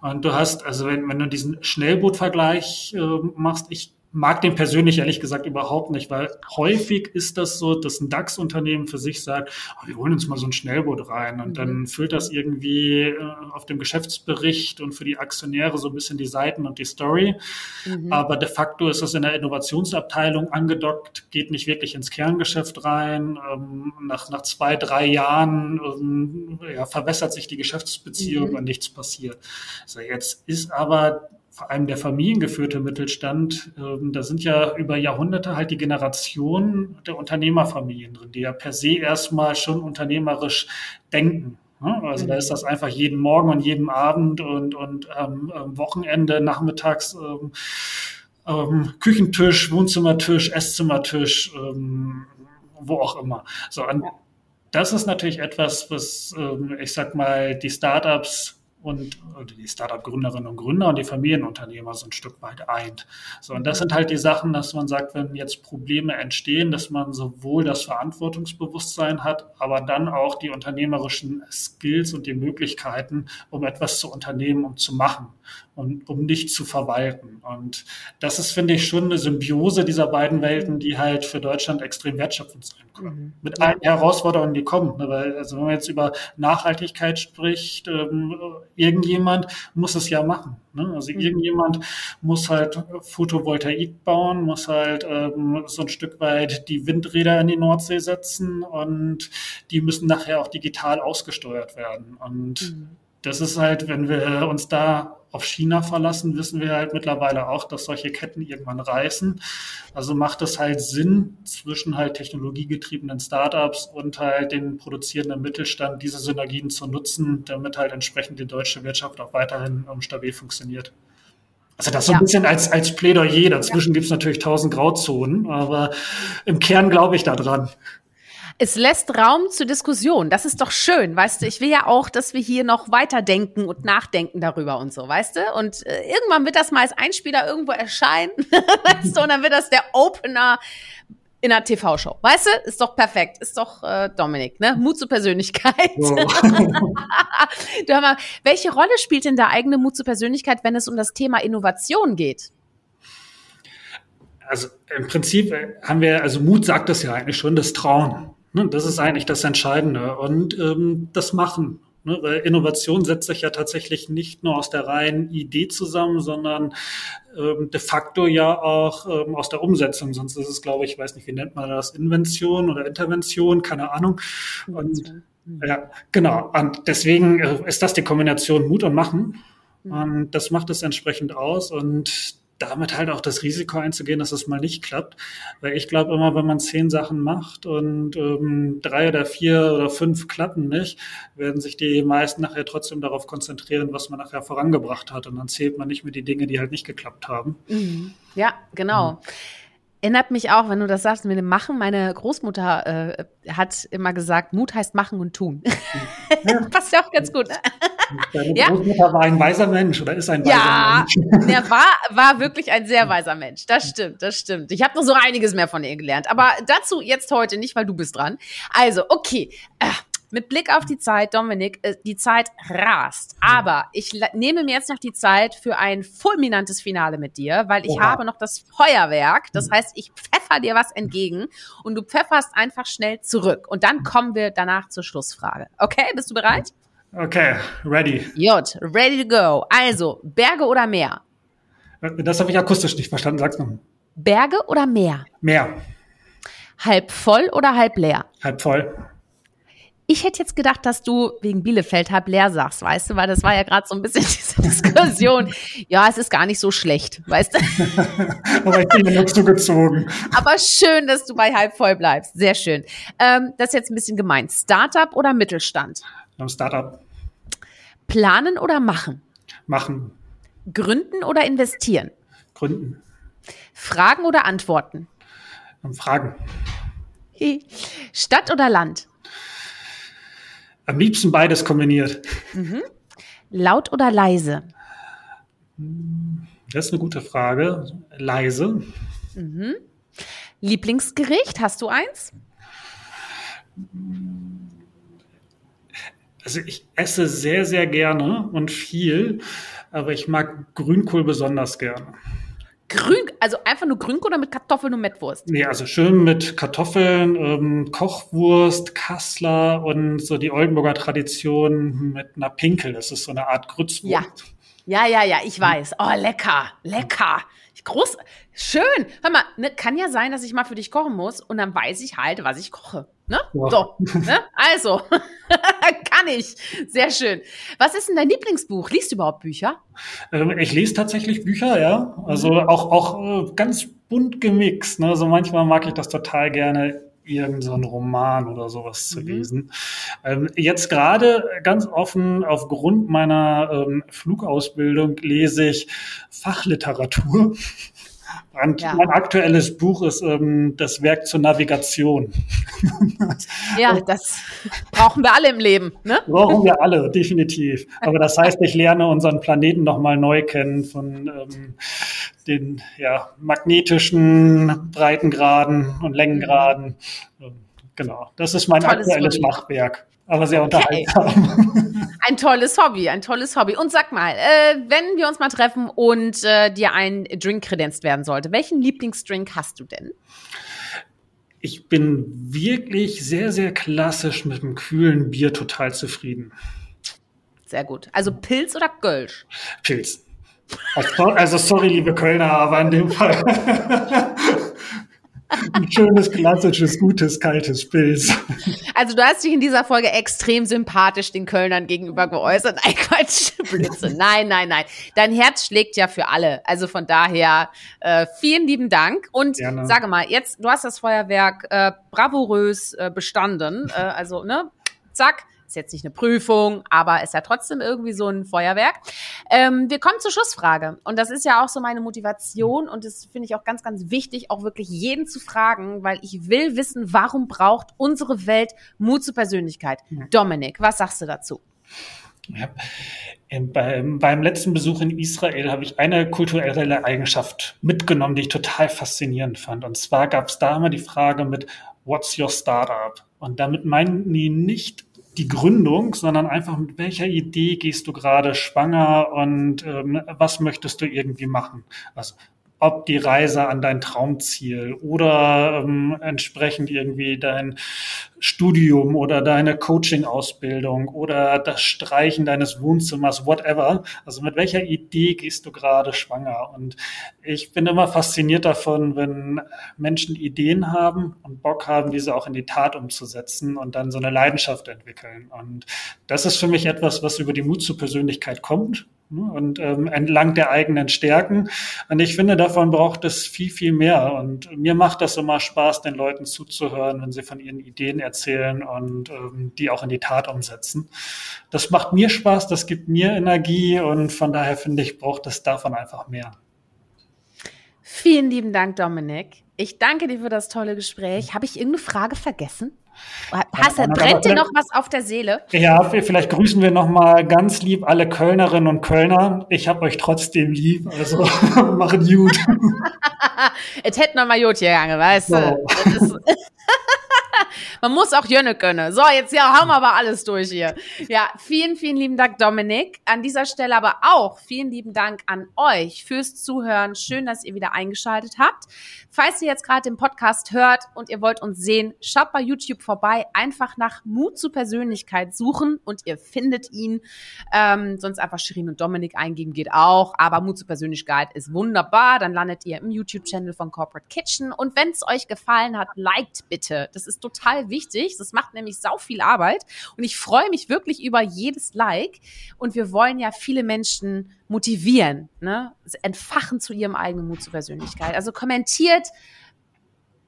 Und du hast, also wenn, wenn du diesen Schnellbootvergleich äh, machst, ich mag den persönlich ehrlich gesagt überhaupt nicht, weil häufig ist das so, dass ein DAX-Unternehmen für sich sagt, oh, wir holen uns mal so ein Schnellboot rein und mhm. dann füllt das irgendwie äh, auf dem Geschäftsbericht und für die Aktionäre so ein bisschen die Seiten und die Story. Mhm. Aber de facto ist das in der Innovationsabteilung angedockt, geht nicht wirklich ins Kerngeschäft rein. Ähm, nach, nach zwei, drei Jahren ähm, ja, verwässert sich die Geschäftsbeziehung mhm. und nichts passiert. So, jetzt ist aber vor allem der familiengeführte Mittelstand, ähm, da sind ja über Jahrhunderte halt die Generationen der Unternehmerfamilien drin, die ja per se erstmal schon unternehmerisch denken. Ne? Also da ist das einfach jeden Morgen und jeden Abend und, und ähm, Wochenende, nachmittags ähm, ähm, Küchentisch, Wohnzimmertisch, Esszimmertisch, ähm, wo auch immer. So, und das ist natürlich etwas, was ähm, ich sag mal, die Startups und die Startup-Gründerinnen und Gründer und die Familienunternehmer so ein Stück weit eint. So, und das sind halt die Sachen, dass man sagt, wenn jetzt Probleme entstehen, dass man sowohl das Verantwortungsbewusstsein hat, aber dann auch die unternehmerischen Skills und die Möglichkeiten, um etwas zu unternehmen und zu machen und um nicht zu verwalten. Und das ist, finde ich, schon eine Symbiose dieser beiden Welten, die halt für Deutschland extrem wertschöpfend sein können. Mhm. Mit allen Herausforderungen, die kommen. Ne? Weil, also wenn man jetzt über Nachhaltigkeit spricht, ähm, irgendjemand muss es ja machen. Ne? Also mhm. irgendjemand muss halt Photovoltaik bauen, muss halt ähm, so ein Stück weit die Windräder in die Nordsee setzen und die müssen nachher auch digital ausgesteuert werden. Und mhm. Das ist halt, wenn wir uns da auf China verlassen, wissen wir halt mittlerweile auch, dass solche Ketten irgendwann reißen. Also macht es halt Sinn, zwischen halt technologiegetriebenen Startups und halt den produzierenden Mittelstand diese Synergien zu nutzen, damit halt entsprechend die deutsche Wirtschaft auch weiterhin um, stabil funktioniert. Also das so ja. ein bisschen als, als Plädoyer. Dazwischen ja. gibt es natürlich tausend Grauzonen, aber im Kern glaube ich da dran. Es lässt Raum zur Diskussion. Das ist doch schön, weißt du. Ich will ja auch, dass wir hier noch weiterdenken und nachdenken darüber und so, weißt du. Und äh, irgendwann wird das mal als Einspieler irgendwo erscheinen, weißt du, und dann wird das der Opener in einer TV-Show. Weißt du? Ist doch perfekt. Ist doch äh, Dominik, ne? Mut zur Persönlichkeit. Oh. du hör mal, welche Rolle spielt denn der eigene Mut zur Persönlichkeit, wenn es um das Thema Innovation geht? Also im Prinzip äh, haben wir, also Mut sagt das ja eigentlich schon, das Trauen. Ne, das ist eigentlich das Entscheidende. Und ähm, das Machen. Ne, weil Innovation setzt sich ja tatsächlich nicht nur aus der reinen Idee zusammen, sondern ähm, de facto ja auch ähm, aus der Umsetzung. Sonst ist es, glaube ich, weiß nicht, wie nennt man das, Invention oder Intervention, keine Ahnung. Und ja, genau. Und deswegen äh, ist das die Kombination Mut und Machen. Und das macht es entsprechend aus. Und damit halt auch das Risiko einzugehen, dass es mal nicht klappt. Weil ich glaube immer, wenn man zehn Sachen macht und ähm, drei oder vier oder fünf klappen nicht, werden sich die meisten nachher trotzdem darauf konzentrieren, was man nachher vorangebracht hat. Und dann zählt man nicht mehr die Dinge, die halt nicht geklappt haben. Mhm. Ja, genau. Mhm erinnert mich auch, wenn du das sagst, mit dem Machen. Meine Großmutter äh, hat immer gesagt, Mut heißt machen und tun. Ja. Passt ja auch ganz gut. Ne? Deine ja. Großmutter war ein weiser Mensch oder ist ein weiser ja, Mensch. Ja, er war, war wirklich ein sehr weiser Mensch. Das stimmt, das stimmt. Ich habe noch so einiges mehr von ihr gelernt. Aber dazu jetzt heute nicht, weil du bist dran. Also, okay. Äh, mit Blick auf die Zeit, Dominik, äh, die Zeit rast. Aber ich nehme mir jetzt noch die Zeit für ein fulminantes Finale mit dir, weil ich Oha. habe noch das Feuerwerk. Das heißt, ich pfeffer dir was entgegen und du pfefferst einfach schnell zurück. Und dann kommen wir danach zur Schlussfrage. Okay, bist du bereit? Okay, ready. Jut, ready to go. Also, Berge oder Meer? Das habe ich akustisch nicht verstanden. Sag's noch. Berge oder Meer? Meer. Halb voll oder halb leer? Halb voll. Ich hätte jetzt gedacht, dass du wegen Bielefeld halb leer sagst, weißt du, weil das war ja gerade so ein bisschen diese Diskussion. Ja, es ist gar nicht so schlecht, weißt du. Aber ich bin nur zugezogen. Aber schön, dass du bei halb voll bleibst. Sehr schön. Ähm, das ist jetzt ein bisschen gemeint. Startup oder Mittelstand? Startup. Planen oder machen? Machen. Gründen oder investieren? Gründen. Fragen oder Antworten? Fragen. Stadt oder Land? Am liebsten beides kombiniert. Mhm. Laut oder leise? Das ist eine gute Frage. Leise. Mhm. Lieblingsgericht, hast du eins? Also ich esse sehr, sehr gerne und viel, aber ich mag Grünkohl besonders gerne. Grün, also einfach nur Grünkohl oder mit Kartoffeln und Mettwurst? Nee, also schön mit Kartoffeln, ähm, Kochwurst, Kassler und so die Oldenburger Tradition mit einer Pinkel. Das ist so eine Art Grützwurst. Ja. Ja, ja, ja, ich weiß. Oh, lecker, lecker. Groß, schön. Hör mal, ne, kann ja sein, dass ich mal für dich kochen muss und dann weiß ich halt, was ich koche. Ne? Ja. So, ne? Also, kann ich. Sehr schön. Was ist denn dein Lieblingsbuch? Liest du überhaupt Bücher? Ähm, ich lese tatsächlich Bücher, ja. Also mhm. auch, auch äh, ganz bunt gemixt. Ne? Also manchmal mag ich das total gerne irgendeinen so Roman oder sowas zu mhm. lesen. Ähm, jetzt gerade ganz offen aufgrund meiner ähm, Flugausbildung lese ich Fachliteratur. Und ja. mein aktuelles Buch ist ähm, das Werk zur Navigation. ja, das brauchen wir alle im Leben, ne? Brauchen wir alle, definitiv. Aber das heißt, ich lerne unseren Planeten nochmal neu kennen von ähm, den ja, magnetischen Breitengraden und Längengraden. Mhm. Genau, das ist mein Tolles aktuelles Hobby. Machwerk aber sehr okay. unterhaltsam. Ein tolles Hobby, ein tolles Hobby. Und sag mal, äh, wenn wir uns mal treffen und äh, dir ein Drink kredenzt werden sollte, welchen Lieblingsdrink hast du denn? Ich bin wirklich sehr, sehr klassisch mit dem kühlen Bier total zufrieden. Sehr gut. Also Pilz oder Gölsch? Pilz. Also sorry, liebe Kölner, aber in dem Fall ein schönes, klassisches, gutes, kaltes Pilz. Also du hast dich in dieser Folge extrem sympathisch den Kölnern gegenüber geäußert. Ein Quatsch, Blitze. Nein, nein, nein. Dein Herz schlägt ja für alle. Also von daher äh, vielen lieben Dank. Und Gerne. sage mal, jetzt, du hast das Feuerwerk äh, bravourös äh, bestanden. Äh, also, ne? Zack ist jetzt nicht eine Prüfung, aber ist ja trotzdem irgendwie so ein Feuerwerk. Ähm, wir kommen zur Schlussfrage. Und das ist ja auch so meine Motivation. Und das finde ich auch ganz, ganz wichtig, auch wirklich jeden zu fragen, weil ich will wissen, warum braucht unsere Welt Mut zur Persönlichkeit? Dominik, was sagst du dazu? Ja. Beim, beim letzten Besuch in Israel habe ich eine kulturelle Eigenschaft mitgenommen, die ich total faszinierend fand. Und zwar gab es da immer die Frage mit What's your startup? Und damit meinen die nicht die Gründung, sondern einfach mit welcher Idee gehst du gerade schwanger und ähm, was möchtest du irgendwie machen? Also ob die Reise an dein Traumziel oder ähm, entsprechend irgendwie dein Studium oder deine Coaching-Ausbildung oder das Streichen deines Wohnzimmers, whatever. Also mit welcher Idee gehst du gerade schwanger? Und ich bin immer fasziniert davon, wenn Menschen Ideen haben und Bock haben, diese auch in die Tat umzusetzen und dann so eine Leidenschaft entwickeln. Und das ist für mich etwas, was über die Mut zur Persönlichkeit kommt und ähm, entlang der eigenen Stärken. Und ich finde, davon braucht es viel, viel mehr. Und mir macht das immer Spaß, den Leuten zuzuhören, wenn sie von ihren Ideen erzählen und ähm, die auch in die Tat umsetzen. Das macht mir Spaß, das gibt mir Energie und von daher finde ich, braucht es davon einfach mehr. Vielen lieben Dank, Dominik. Ich danke dir für das tolle Gespräch. Habe ich irgendeine Frage vergessen? Hast du, brennt dir noch was auf der Seele? Ja, vielleicht grüßen wir noch mal ganz lieb alle Kölnerinnen und Kölner. Ich habe euch trotzdem lieb, also machen gut. es hätte noch mal gut gegangen, weißt du. So. Man muss auch Jönne können. So, jetzt ja, haben wir aber alles durch hier. Ja, vielen, vielen lieben Dank, Dominik. An dieser Stelle aber auch vielen lieben Dank an euch fürs Zuhören. Schön, dass ihr wieder eingeschaltet habt. Falls ihr jetzt gerade den Podcast hört und ihr wollt uns sehen, schaut bei YouTube vorbei. Einfach nach Mut zur Persönlichkeit suchen und ihr findet ihn. Ähm, sonst einfach Shirin und Dominik eingeben geht auch. Aber Mut zur Persönlichkeit ist wunderbar. Dann landet ihr im YouTube-Channel von Corporate Kitchen. Und wenn es euch gefallen hat, liked bitte. Das ist total total wichtig. Das macht nämlich sau viel Arbeit. Und ich freue mich wirklich über jedes Like. Und wir wollen ja viele Menschen motivieren, ne? entfachen zu ihrem eigenen Mut zur Persönlichkeit. Also kommentiert,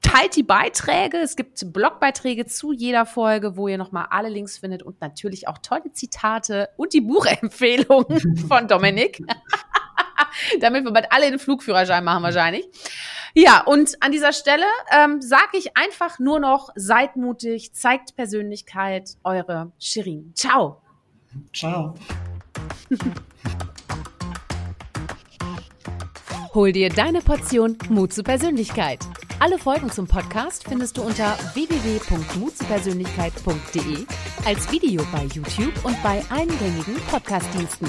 teilt die Beiträge. Es gibt Blogbeiträge zu jeder Folge, wo ihr nochmal alle Links findet und natürlich auch tolle Zitate und die Buchempfehlungen von Dominik. Damit wir bald alle den Flugführerschein machen wahrscheinlich. Ja, und an dieser Stelle ähm, sage ich einfach nur noch, seid mutig, zeigt Persönlichkeit, eure Shirin. Ciao. Ciao. Hol dir deine Portion Mut zur Persönlichkeit. Alle Folgen zum Podcast findest du unter www.mutzupersönlichkeit.de als Video bei YouTube und bei allen gängigen Podcastdiensten.